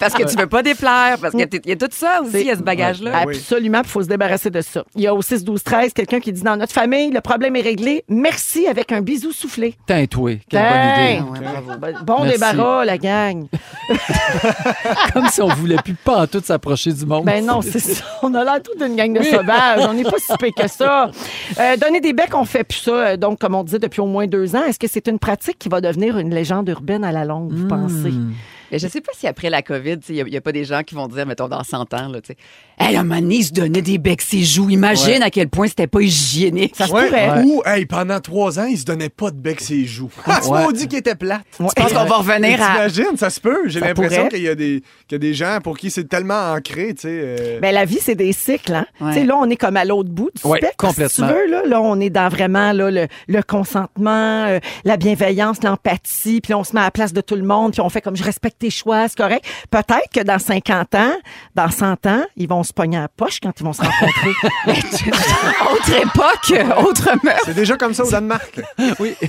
parce que tu veux pas déplaire, parce qu'il y a tout ça aussi, il y a ce bagage-là. Absolument, il faut se débarrasser de ça. Il y a au 6, 12, 13 quelqu'un qui dit dans notre famille, le problème est réglé. Merci avec un bisou soufflé. Teint-toi. Quelle bonne idée. Ben, Bon Merci. débarras, la gang. Comme si on voulait plus pas en tout s'approcher du monde. Ben non, c'est ça. On a l'air tout d'une gang de Oui. sauvages. On n'est pas si pire que ça. Euh, donner des becs, on fait plus ça. euh, Donc, comme on disait depuis au moins deux ans, est-ce que c'est une pratique qui va devenir une légende urbaine à la longue, vous pensez? Mais je sais pas si après la COVID, il n'y a, pas des gens qui vont dire, mettons, dans 100 ans, là, tu sais, hey, un moment donné, il se donnait des becs ses joues. Imagine à quel point c'était pas hygiénique. Ça se Ouais, pourrait. Ou, hey, pendant trois ans, il se donnait pas de bec ses joues. Ah, tu m'as dit qu'il était plate. Ouais. Je pense qu'on va revenir à. T'imagines, ça se peut. J'ai l'impression qu'il y, a des- qu'il y a des gens pour qui c'est tellement ancré, tu sais. euh, Ben, la vie, c'est des cycles. Hein? Tu Là, on est comme à l'autre bout du Ouais, spectre. complètement. Si tu veux, là, là, on est dans vraiment là, le, le consentement, euh, la bienveillance, l'empathie, puis on se met à la place de tout le monde, puis on fait comme je respecte tes choix, c'est correct. Peut-être que dans 50 ans, dans 100 ans, ils vont se pogner à la poche quand ils vont se rencontrer. Autre époque, autre meurtre. C'est déjà comme ça au Danemark. Oui.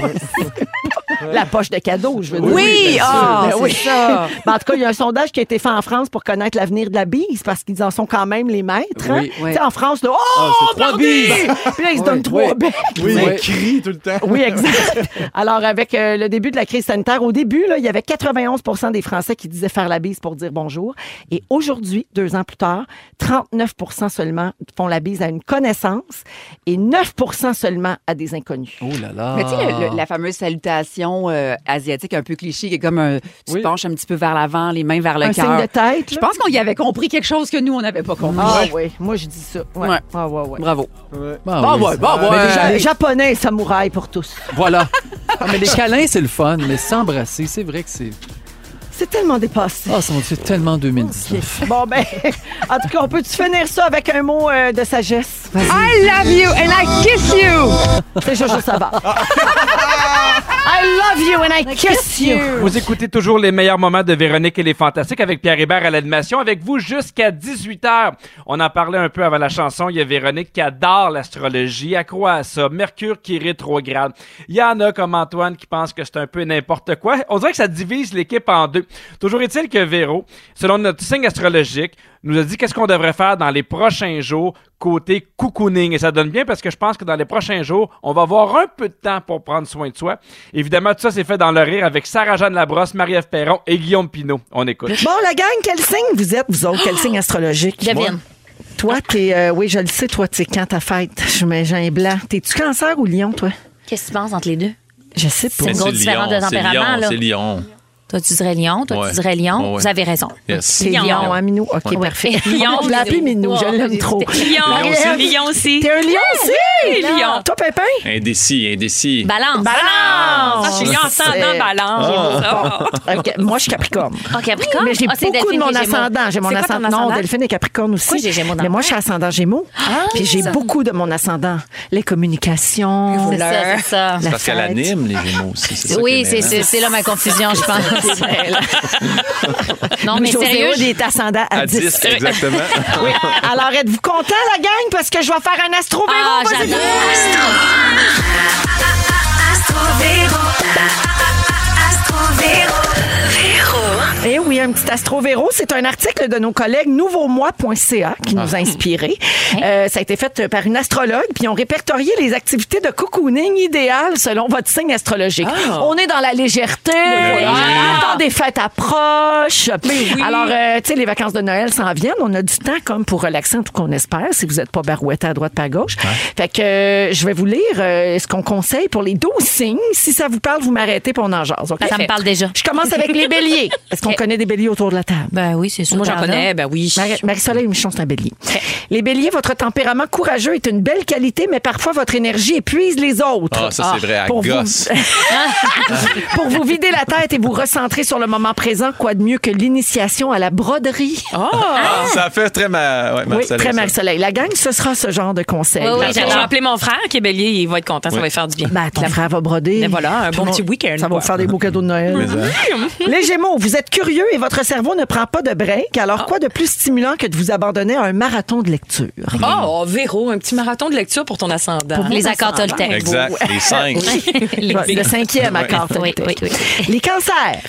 la poche de cadeaux, je veux dire. Oui, ah, Ben c'est oui. ça. Ben, en tout cas, il y a un sondage qui a été fait en France pour connaître l'avenir de la bise parce qu'ils en sont quand même les maîtres. hein. Oui. Tu sais, En France, là, oh, c'est trois bises. Puis là, ils se donnent trois becs. Oui, il crie tout le temps. Oui, exact. Alors, avec euh, le début de la crise sanitaire, au début, là, il y avait 91% des Français qui disaient faire la bise pour dire bonjour. Et aujourd'hui, deux ans plus tard, 39% seulement font la bise à une connaissance et 9% seulement à des inconnus. Oh là là. Mais tu sais, le- le- la fameuse salutation euh, asiatique un peu cliché, qui est comme un, tu Oui. penches un petit peu vers l'avant, les mains vers le Un signe cœur. de tête. Je pense qu'on y avait compris quelque chose que nous, on n'avait pas compris. Ah oui, moi je dis ça. Ouais. Ouais. Ah, ouais, ouais. Bravo. Ouais. Bon, oui, ouais, c'est- bon, Mais ouais. les japonais samouraï pour tous. Voilà. Ah, mais les câlins, c'est le fun, mais s'embrasser, c'est vrai que c'est. C'est tellement dépassé. Ah, c'est tellement 2019. Bon, ben, en tout cas, on peut-tu finir ça avec un mot euh, de sagesse? I love you and I kiss you. C'est Jojo Savard. I love you and I kiss you. Vous écoutez toujours les meilleurs moments de Véronique et les Fantastiques avec Pierre Hébert à l'animation, avec vous jusqu'à 18h. On en parlait un peu avant la chanson. Il y a Véronique qui adore l'astrologie, elle croit à ça. Mercure qui est rétrograde. Il y en a comme Antoine qui pense que c'est un peu n'importe quoi. On dirait que ça divise l'équipe en deux. Toujours est-il que Véro, selon notre signe astrologique, nous a dit qu'est-ce qu'on devrait faire dans les prochains jours côté cocooning. Et ça donne bien parce que je pense que dans les prochains jours, on va avoir un peu de temps pour prendre soin de soi. Évidemment, tout ça, c'est fait dans le rire avec Sarah-Jeanne Labrosse, Marie-Ève Perron et Guillaume Pinot. On écoute. Bon, la gang, quel signe vous êtes, vous autres? Quel signe astrologique? Devine. Toi, t'es. euh, oui, je le sais, toi, t'es quand ta fête? Je mets un blanc. T'es-tu cancer ou lion, toi? Qu'est-ce que tu penses entre les deux? Je sais pas. C'est une grosse différence de tempérament, là. c'est Lion. Toi, tu dirais lion. Toi, Ouais. tu dirais. Ouais, ouais. Vous avez raison. Yes. C'est Lion, hein, Minou? OK, Ouais. parfait. Lion, je l'ai appelé Minou, je l'aime trop. Lion, Marie-Ève, Lion aussi. T'es un lion aussi? Lion. Toi, Pépin? Indécis, indécis. Balance. Balance! Ah, je suis lion ascendant balance. OK, moi, je suis Capricorne. Oh, Capricorne? Mais j'ai Ah, beaucoup de mon ascendant. J'ai mon ascendant? Non? Delphine est Capricorne aussi. Mais moi, je suis ascendant Gémeaux. Puis j'ai beaucoup de mon ascendant. Les communications. C'est ça, c'est ça. Parce qu'elle anime les Gémeaux aussi. Oui, c'est- c'est là ma confusion, je pense. Non, mais Joséo, sérieux, il est ascendant à, À 10, exactement. Oui. Alors, êtes-vous content, la gang? Parce que je vais faire un astro véro. Ah, j'adore. Eh oui, un petit astro véro, c'est un article de nos collègues nouveaumois.ca qui nous a inspirés. Euh, ça a été fait par une astrologue, puis ont répertorié les activités de cocooning idéales selon votre signe astrologique. On est dans la légèreté, le temps des fêtes approche. Alors, euh, tu sais, les vacances de Noël s'en viennent. On a du temps comme pour relaxer, en tout qu'on espère, si vous n'êtes pas barouetté à droite pas à gauche. Fait que euh, je vais vous lire euh, ce qu'on conseille pour les 12 signes. Si ça vous parle, vous m'arrêtez pour on en jase. OK? ça me parle déjà. Je commence avec les béliers. Est-ce qu'on OK. Connaît des béliers autour de la table? Ben oui, c'est sûr. Moi, j'en connais, ben oui. Marie- Marie-Soleil Michon, c'est un bélier. Les béliers, votre tempérament courageux est une belle qualité, mais parfois votre énergie épuise les autres. Ah, ça, c'est vrai, à pour vous- gosse. Pour vous vider la tête et vous recentrer sur le moment présent, quoi de mieux que l'initiation à la broderie? Ah, ça fait très ma... ouais, oui, très ça. Marie-Soleil. La gang, ce sera ce genre de conseil. Oui, oui, Je vais j'adore. appeler mon frère qui est bélier, il va être content, ça va lui faire du bien. Ben, ton frère va broder. Ben voilà, un Tout bon petit week-end, Ça va faire des beaux cadeaux de Noël. Les Gémeaux, vous êtes curieux et votre cerveau ne prend pas de break. Alors, quoi de plus stimulant que de vous abandonner à un marathon de lecture? Oh, Véro, un petit marathon de lecture pour ton ascendant. Pour Les accords Toltec. Exact, les cinq. Le cinquième accord. Oui, Toltec. oui, oui. Les cancers,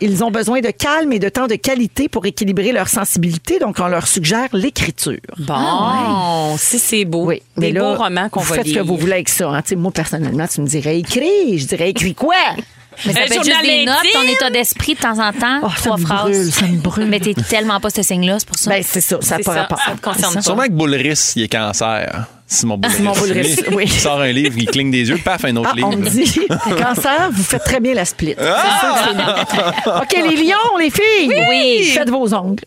ils ont besoin de calme et de temps de qualité pour équilibrer leur sensibilité, donc on leur suggère l'écriture. Bon, si c'est beau. Oui, mais Des là, beaux romans qu'on vous va faites ce lire. que vous voulez avec ça. hein. Moi, personnellement, tu me dirais écris. Je dirais écris quoi? Mais ça Un peut être juste des notes, ton état d'esprit de temps en temps, Oh, ça trois me phrases. brûle, ça me brûle. Mais t'es tellement pas ce signe-là, c'est pour ça. Ben, c'est ça, ça n'a C'est pas ça, rapport. ça concerne pas. Sûrement que Boulris, il est cancer. Simon Boulris. Simon Boulris, oui. Il sort un livre, il cligne des yeux, paf, un autre Ah, livre. on me dit, cancer, vous faites très bien la split. Ah! C'est ça que c'est. OK, les lions, les filles. Oui. Faites vos ongles.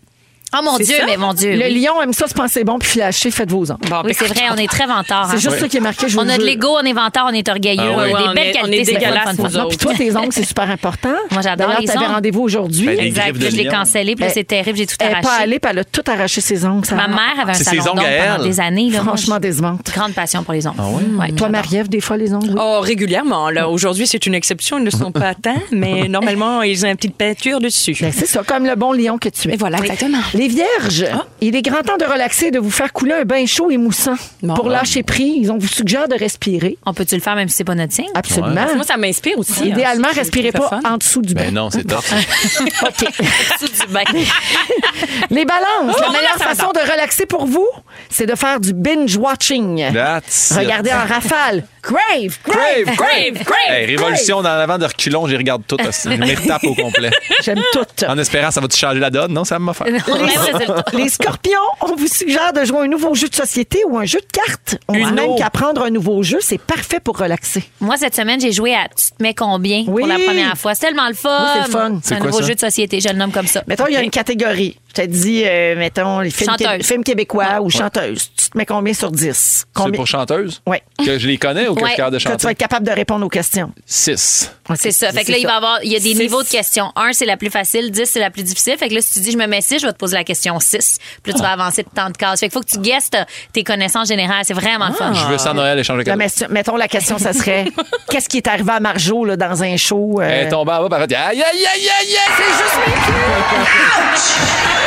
Oh mon Dieu, ça? mais mon Dieu. Le oui. lion aime ça se penser bon puis flasher. Faites vos ongles. Bon, Oui, c'est vrai, on est très vantard. C'est hein. juste ça qui est marqué. Je On a de l'ego, on est vantard, on est orgueilleux. Ah on a oui. des Ouais, on belles est- on qualités. est c'est le puis toi, tes ongles, c'est super important. Moi, j'adore les t'avais ongles. rendez-vous aujourd'hui. Ben, Exact. je l'ai cancellé, puis là, Elle- c'est terrible, j'ai tout Elle n'est pas arraché. allée, puis elle a tout arraché ses ongles. ça Ma mère avait un salon d'ongles pendant des années. Franchement, décevante. grande passion pour les ongles. Ah Toi. Marie-Ève, des fois, les ongles? oui? Oh, régulièrement. Là. Aujourd'hui, c'est une exception. Ils ne sont pas atteints, mais normalement, ils ont une petite peinture dessus. Ben, c'est ça, comme le bon lion que tu es. Et voilà, exactement. Les vierges, Ah. il est grand temps de relaxer et de vous faire couler un bain chaud et moussant. Bon. Pour lâcher prise, on vous suggère de respirer. On peut-tu le faire même si c'est pas notre signe? Absolument. Moi, ça m'inspire aussi. Idéalement, hein. C'est- respirez pas fun. en dessous du bain. Ben non, c'est top. OK. du bain. Les balances, la Oh, meilleure là, ça façon de relaxer pour vous, c'est de faire du binge-watching. That's it. Regardez en rafale. Crave, crave, Crave, crave, crave. Hey, révolution dans l'avant de reculons, j'y regarde tout. aussi. Je me tape au complet. J'aime tout. En espérant, ça va-tu changer la donne? Non, ça m'a fait. Les scorpions, on vous suggère de jouer un nouveau jeu de société ou un jeu de cartes. On dit Uno. même qu'apprendre un nouveau jeu, c'est parfait pour relaxer. Moi, cette semaine, j'ai joué à Tu te mets combien Oui. pour la première fois. C'est tellement le fun. Oui, c'est le fun. C'est un nouveau ça? jeu de société, je le nomme comme ça. Mettons, il y a une catégorie. Je te dis, euh, mettons, les films, qué- films québécois ou chanteuses. Tu te mets combien sur 10? C'est Combien? pour chanteuse? Oui. Que je les connais ou que je Ouais. suis capable de Que tu vas être capable de répondre aux questions. 6. C'est ça. Fait que là, il va y avoir, il y a des Six. niveaux de questions. Un, c'est la plus facile. 10, c'est la plus difficile. Fait que là, si tu dis, je me mets 6, je vais te poser la question 6. Puis là, tu vas avancer de temps de cases. Fait qu'il faut que tu guesses ta- tes connaissances générales. C'est vraiment le fun. Je veux sans Noël échanger Là, cadeau. mais- mettons, la question, ça serait qu'est-ce qui est arrivé à Marjo là, dans un show? euh, Elle est tombée en bas, par Aïe, aïe, aïe, aïe, aïe! C'est juste C'est juste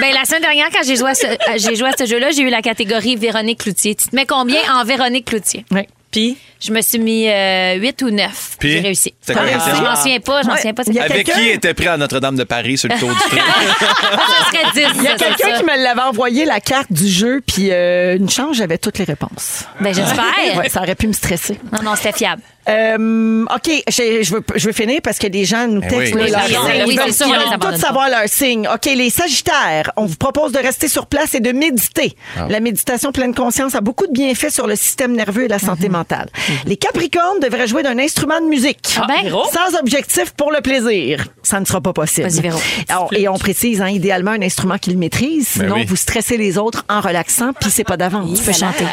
Ben, la semaine dernière, quand j'ai joué à ce, euh, j'ai joué ce jeu-là, j'ai eu la catégorie Véronique Cloutier. Tu te mets combien en Véronique Cloutier? Oui. Puis, Je me suis mis 8 ou 9. Puis, J'ai réussi. quoi la Je m'en souviens pas, j'en Ouais. souviens pas. Il y a Avec quelqu'un- qui était prêt à Notre-Dame de Paris sur le tour du truc? Ça serait 10. Il y a quelqu'un ça. qui me l'avait envoyé la carte du jeu, puis euh, une chance, j'avais toutes les réponses. Ben, j'espère. Ouais, ça aurait pu me stresser. Non, non, c'était fiable. Euh, OK, je, je veux, je veux finir parce que des gens nous Eh textent oui. là, Oui, leurs oui, signes. oui, Ils c'est veulent- sûr, ils on les veulent abandonne tous pas. savoir leurs signes. OK, les Sagittaires, on vous propose de rester sur place et de méditer. Ah. La méditation pleine conscience a beaucoup de bienfaits sur le système nerveux et la santé Mhm. mentale. Les Capricornes devraient jouer d'un instrument de musique. Ah ben. Sans objectif pour le plaisir. Ça ne sera pas possible. Vas-y, Véro. Alors, et on précise, hein, idéalement, un instrument qu'ils maîtrisent. Ben Sinon, oui. vous stressez les autres en relaxant, puis c'est pas d'avance. Tu peux chanter.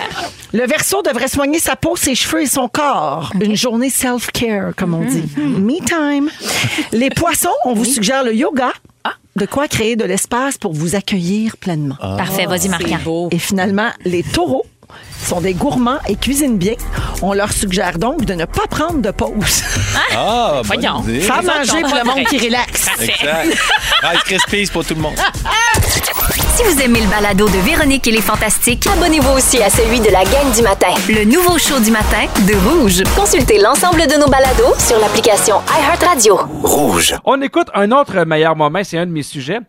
Le verso devrait soigner sa peau, ses cheveux et son corps. Une journée self-care, comme on dit. Me time. Les poissons, on vous suggère le yoga. De quoi créer de l'espace pour vous accueillir pleinement. Parfait, vas-y, Marquant. Et finalement, les taureaux sont des gourmands et cuisinent bien. On leur suggère donc de ne pas prendre de pause. Ah, bonne Voyons. idée. Faire manger pour le monde qui relaxe. Exact. Rice Krispies pour tout le monde. Si vous aimez le balado de Véronique et les Fantastiques, abonnez-vous aussi à celui de la gang du matin. Le nouveau show du matin de Rouge. Consultez l'ensemble de nos balados sur l'application iHeartRadio. Rouge. On écoute un autre meilleur moment, c'est un de mes sujets.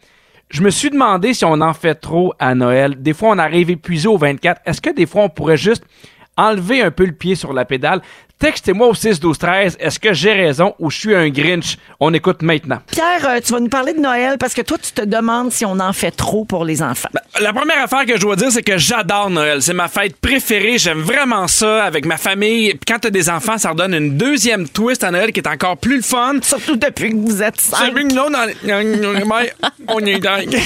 Je me suis demandé si on en fait trop à Noël. Des fois, on arrive épuisé au 24. Est-ce que des fois, on pourrait juste enlever un peu le pied sur la pédale? Textez-moi au 6 12 13. Est-ce que j'ai raison ou je suis un Grinch? On écoute maintenant. Pierre, euh, tu vas nous parler de Noël parce que toi, tu te demandes si on en fait trop pour les enfants. La première affaire que je dois dire, c'est que j'adore Noël. C'est ma fête préférée. J'aime vraiment ça avec ma famille. Puis Quand t'as des enfants, ça redonne une deuxième twist à Noël qui est encore plus le fun. Surtout depuis que vous êtes cinq. on est dingue.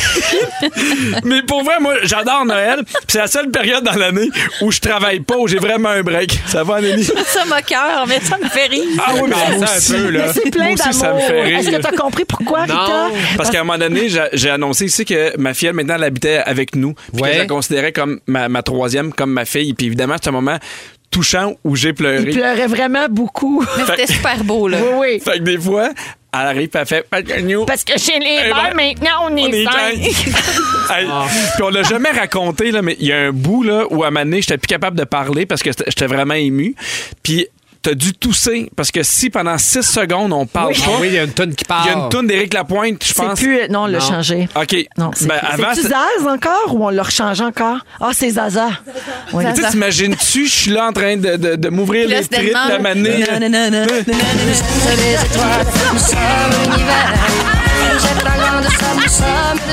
Mais pour vrai, moi, j'adore Noël. Puis C'est la seule période dans l'année où je travaille pas, où j'ai vraiment un break. Ça va, Nelly? Ça m'a cœur, mais ça me fait rire. Ah oui, mais Ça, moi un aussi. peu, là. C'est plein d'amour. Est-ce que tu as compris pourquoi, Rita? Parce qu'à un moment donné, j'ai- annoncé ici que ma fille, elle, maintenant, elle habitait avec nous. Puis Ouais. que je la considérais comme ma, ma troisième, comme ma fille. Puis évidemment, c'est un moment touchant où j'ai pleuré. Il pleurait vraiment beaucoup. Mais c'était super beau, là. Oui, oui. Fait que des fois, elle arrive, puis elle fait. Parce que chez les Eh mères, ben, maintenant, on est, On est cinq. cinq. Hey, Puis on l'a jamais raconté, là, mais il y a un bout là, où à un moment donné, j'étais plus capable de parler parce que j'étais- j'étais vraiment ému. Puis t'as dû tousser parce que si pendant six secondes on parle Ah pas, oui, il y a une tonne qui il y a une toune d'Éric Lapointe, je C'est pense. plus... Non, on l'a Non. changé. OK. Non, c'est Ben, plus- avant, Zaz encore ou on l'a rechangé encore? Ah, c'est Zaza. Oui. Tu sais, t'imagines-tu, je suis là en train de, de, de m'ouvrir les tripes, la manée. Ça aurait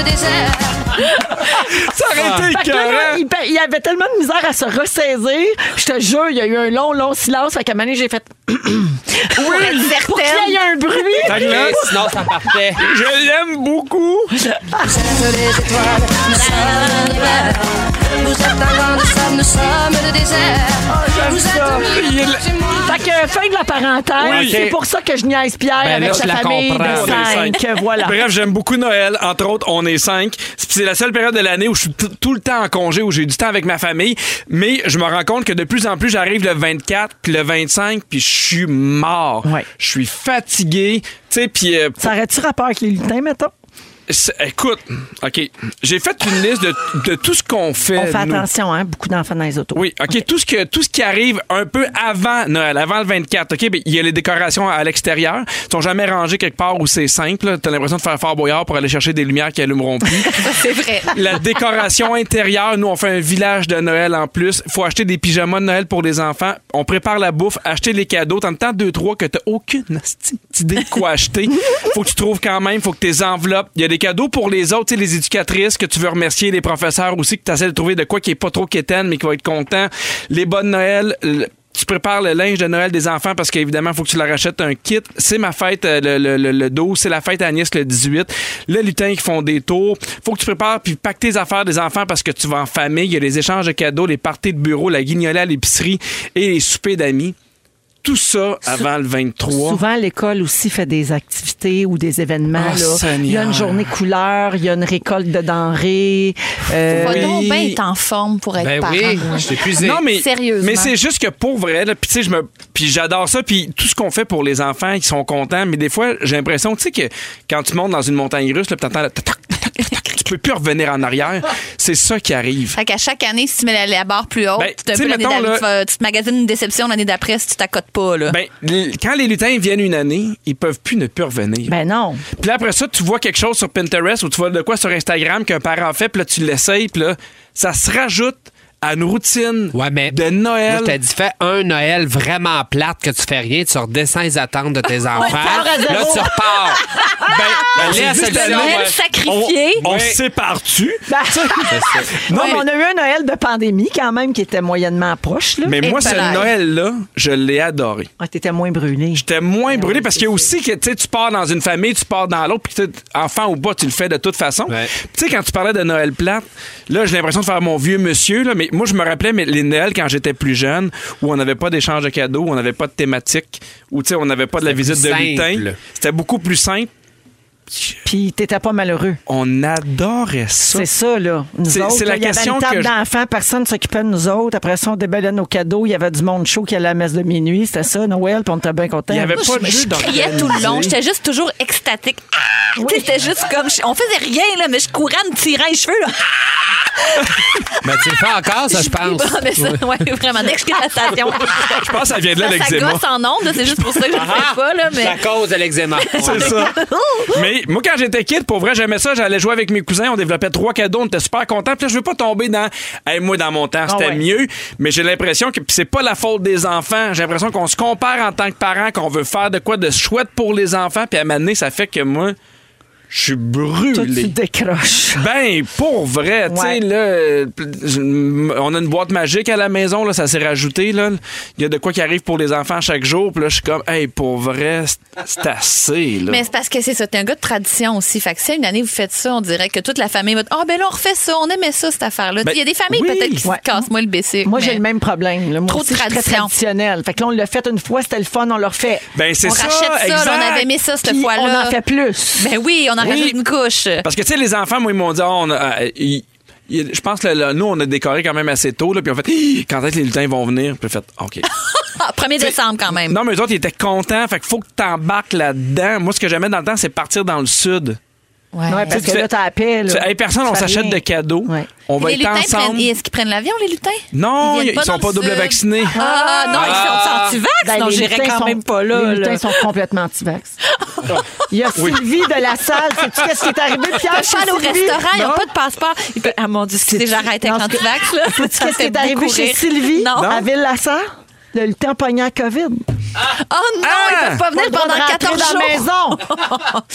été Fait que là, là, il, pa- il avait tellement de misère à se ressaisir. Je te jure, il y a eu un long, long silence. Fait qu'à un moment donné, j'ai fait... oui, pour qu'il y ait un bruit. Fait que là, Sinon, ça partait. je l'aime beaucoup. Il Fait que fin de la parenthèse. Oui. C'est pour ça que je niaise Pierre Ben avec là, sa la famille comprends. de On est cinq. cinq. Voilà. Bref, j'aime beaucoup Noël. Entre autres, on est cinq. C'est la seule période de l'année où je suis tout le temps en congé, où j'ai du temps avec ma famille. Mais je me rends compte que de plus en plus, j'arrive le 24, puis le 25, puis je suis mort. Ouais. Je suis fatigué. Tu sais, puis... euh, Ça aurait-tu rapport avec les lutins, mettons? Écoute, OK. J'ai fait une liste de, de tout ce qu'on fait. On fait nous. attention, hein? Beaucoup d'enfants dans les autos. Oui, OK. Tout, ce que, tout ce qui arrive un peu avant Noël, avant le 24, OK? ben, Il y a les décorations à l'extérieur. Ils sont jamais rangées quelque part où c'est simple. Tu as l'impression de faire fort boyard pour aller chercher des lumières qui allumeront plus. C'est vrai. La décoration intérieure, nous, on fait un village de Noël en plus. faut acheter des pyjamas de Noël pour les enfants. On prépare la bouffe, acheter les cadeaux. T'en temps deux, trois que t'as aucune idée de quoi acheter. Faut que tu trouves quand même, faut que tes enveloppes. Il y a des cadeaux pour les autres, les éducatrices que tu veux remercier, les professeurs aussi, que tu essaies de trouver de quoi qui est pas trop quétaine, mais qui va être content. Les bonnes Noël. tu prépares le linge de Noël des enfants parce qu'évidemment, il faut que tu leur achètes un kit. C'est ma fête euh, le, le, le, le 12, c'est la fête à Agnès le 18. Le lutin qui font des tours. faut que tu prépares puis pack tes affaires des enfants parce que tu vas en famille. Il y a les échanges de cadeaux, les parties de bureau, la guignolée à l'épicerie et les soupers d'amis. Tout ça avant le 23. Souvent, l'école aussi fait des activités ou des événements. Oh, là. Il y a une journée couleur, il y a une récolte de denrées. euh, Va Oui. donc bien être en forme pour être Ben parent. oui, je suis épuisé. Non, mais, Sérieusement. mais c'est juste que pour vrai, là, puis tu sais, je me, puis j'adore ça, puis tout ce qu'on fait pour les enfants, ils sont contents, mais des fois, j'ai l'impression, tu sais, que quand tu montes dans une montagne russe, là, puis t'entends peux plus revenir en arrière. C'est ça qui arrive. Fait qu'à chaque année, si tu mets la, la barre plus haute, Ben, tu, mettons, là- tu, vas- tu te magasines une déception l'année d'après si tu t'accotes pas. Là. Ben, quand les lutins viennent une année, ils peuvent plus ne plus revenir. Ben non. Puis là, après ça, tu vois quelque chose sur Pinterest ou tu vois de quoi sur Instagram qu'un parent fait, puis là, tu l'essayes, puis là, ça se rajoute à une routine Ouais, mais de Noël. Moi, je t'ai dit, fais un Noël vraiment plate que tu fais rien, tu redescends les attentes de tes enfants. là, tu repars. Ben, année, Noël sacrifié. On se sépare-tu? Ben, Non, Ouais, mais, On a eu un Noël de pandémie quand même qui était moyennement proche. Là. mais moi, ce. Noël-là, je l'ai adoré. Ah, T'étais moins brûlé. J'étais moins brûlé parce qu'il y a aussi que tu sais, tu pars dans une famille, tu pars dans l'autre, puis tu sais, enfant ou pas, tu le fais de toute façon. Ouais. Tu sais, quand tu parlais de Noël plate, là, j'ai l'impression de faire mon vieux monsieur, là, mais moi, je me rappelais mais les Noëls quand j'étais plus jeune, où on n'avait pas d'échange de cadeaux, où on n'avait pas de thématique, où tu sais, on n'avait pas de la visite de lutin. simple. C'était beaucoup plus simple. Puis t'étais pas malheureux. On adorait ça. C'est ça, là. Nous C'est- autres, c'est la il y avait une table que d'enfants, personne ne s'occupait de nous autres. Après ça, on déballait nos cadeaux. Il y avait du monde chaud qui allait à la messe de minuit. C'était ça, Noël, puis on était bien contents. Il y avait Moi, pas de je, jeu je criais tout le long. J'étais juste toujours extatique. Ah! C'était juste comme. je- On faisait rien, là, mais je courais en me tirant les cheveux. Là. Ben, tu le fais encore, ça, je pense. Mais ça, ouais, vraiment. Que je pense que ça vient de là, ça l'eczéma. gosse en ondes, c'est juste pour ça que je le fais pas. Là, mais... C'est à cause de l'eczéma. C'est ça. Mais moi, quand j'étais kid, pour vrai, j'aimais ça. J'allais jouer avec mes cousins. On développait trois cadeaux. On était super contents. Puis là, je veux pas tomber dans. Hey, moi, dans mon temps, c'était Ah ouais. mieux. Mais j'ai l'impression que puis c'est pas la faute des enfants. J'ai l'impression qu'on se compare en tant que parents, qu'on veut faire de quoi de chouette pour les enfants. Puis à un moment donné, ça fait que moi, je suis Toi, tu brûlé. décroches. Ben, pour vrai, tu sais, là, on a une boîte magique à la maison, là, ça s'est rajouté, là. Il y a de quoi qui arrive pour les enfants chaque jour, puis là, je suis comme, hey, pour vrai, c'est- assez, là. Mais c'est parce que c'est ça, t'es un gars de tradition aussi. Fait que si une année vous faites ça, on dirait que toute la famille va dire Ah, ben là, on refait ça, on aimait ça, cette affaire-là. Ben, Il y a des familles oui. peut-être qui Ouais. se cassent moins le BC. Moi, mais- j'ai le même problème. là. Moi Trop aussi, de très traditionnel. Fait que là, on l'a fait une fois, c'était le fun, on le refait. Ben, c'est On ça, rachète ça, là, on avait aimé ça cette fois-là. on en fait plus. Ben oui, on en Oui. rajoute une couche. Parce que, tu sais, les enfants, moi, ils m'ont dit, Ah, on a, euh, je pense que là, nous, on a décoré quand même assez tôt, là, puis on fait, quand est-ce que les lutins vont venir? Puis on fait, OK. Ah, 1er décembre quand même. non, mais eux autres, ils étaient contents, fait qu'il faut que t'embarques là-dedans. Moi, ce que j'aimais dans le temps, c'est partir dans le sud. Ouais. Ouais, parce Tu que là, t'as. Tu là. hey, personne, on Tu s'achète de cadeaux. Ouais. On va les être lutins ensemble. prennent. Est-ce qu'ils prennent l'avion, les lutins? Non, Ils ils, sont pas le double sud. vaccinés. Ah, non, ils sont anti-vax, Ben, j'irais quand sont- même pas là. Les là. lutins sont complètement anti-vax. Il y a Sylvie de la salle. Sais-tu qu'est-ce qui est arrivé, Pierre? Pas aller au Sylvie? restaurant, ils n'ont Non. pas de passeport. Ils peuvent- Ah mon Dieu, excusez, j'arrête avec l'antivax. Sais-tu qu'est-ce qui est arrivé chez. Sylvie? À Ville-la-Sarre? Le lutin pogné à COVID. Oh non, Ah! ils peuvent pas venir Pas pendant de rentrer 14 dans jours.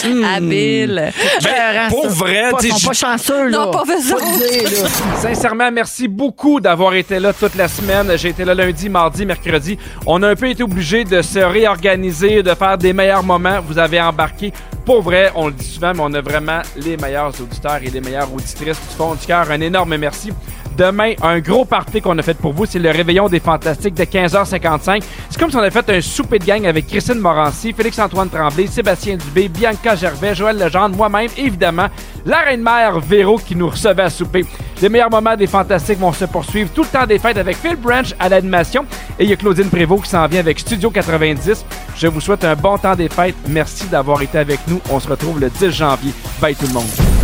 la maison. Habile. Ben, pour vrai, Ils sais, sont pas chanceux, là. Non, pas là. Sincèrement, merci beaucoup d'avoir été là toute la semaine. J'ai été là lundi, mardi, mercredi. On a un peu été obligé de se réorganiser, de faire des meilleurs moments. Vous avez embarqué. Pour vrai, on le dit souvent, mais on a vraiment les meilleurs auditeurs et les meilleures auditrices du fond du cœur. Un énorme merci. Demain, un gros party qu'on a fait pour vous, c'est le réveillon des fantastiques de 15h55. C'est comme si on avait fait un souper de gang avec Christine Morancy, Félix-Antoine Tremblay, Sébastien Dubé, Bianca Gervais, Joël Legendre, moi-même, évidemment, la reine-mère Véro qui nous recevait à souper. Les meilleurs moments des fantastiques vont se poursuivre tout le temps des fêtes avec Phil Branch à l'animation et il y a Claudine Prévost qui s'en vient avec Studio 90. Je vous souhaite un bon temps des fêtes. Merci d'avoir été avec nous. On se retrouve le 10 janvier. Bye tout le monde.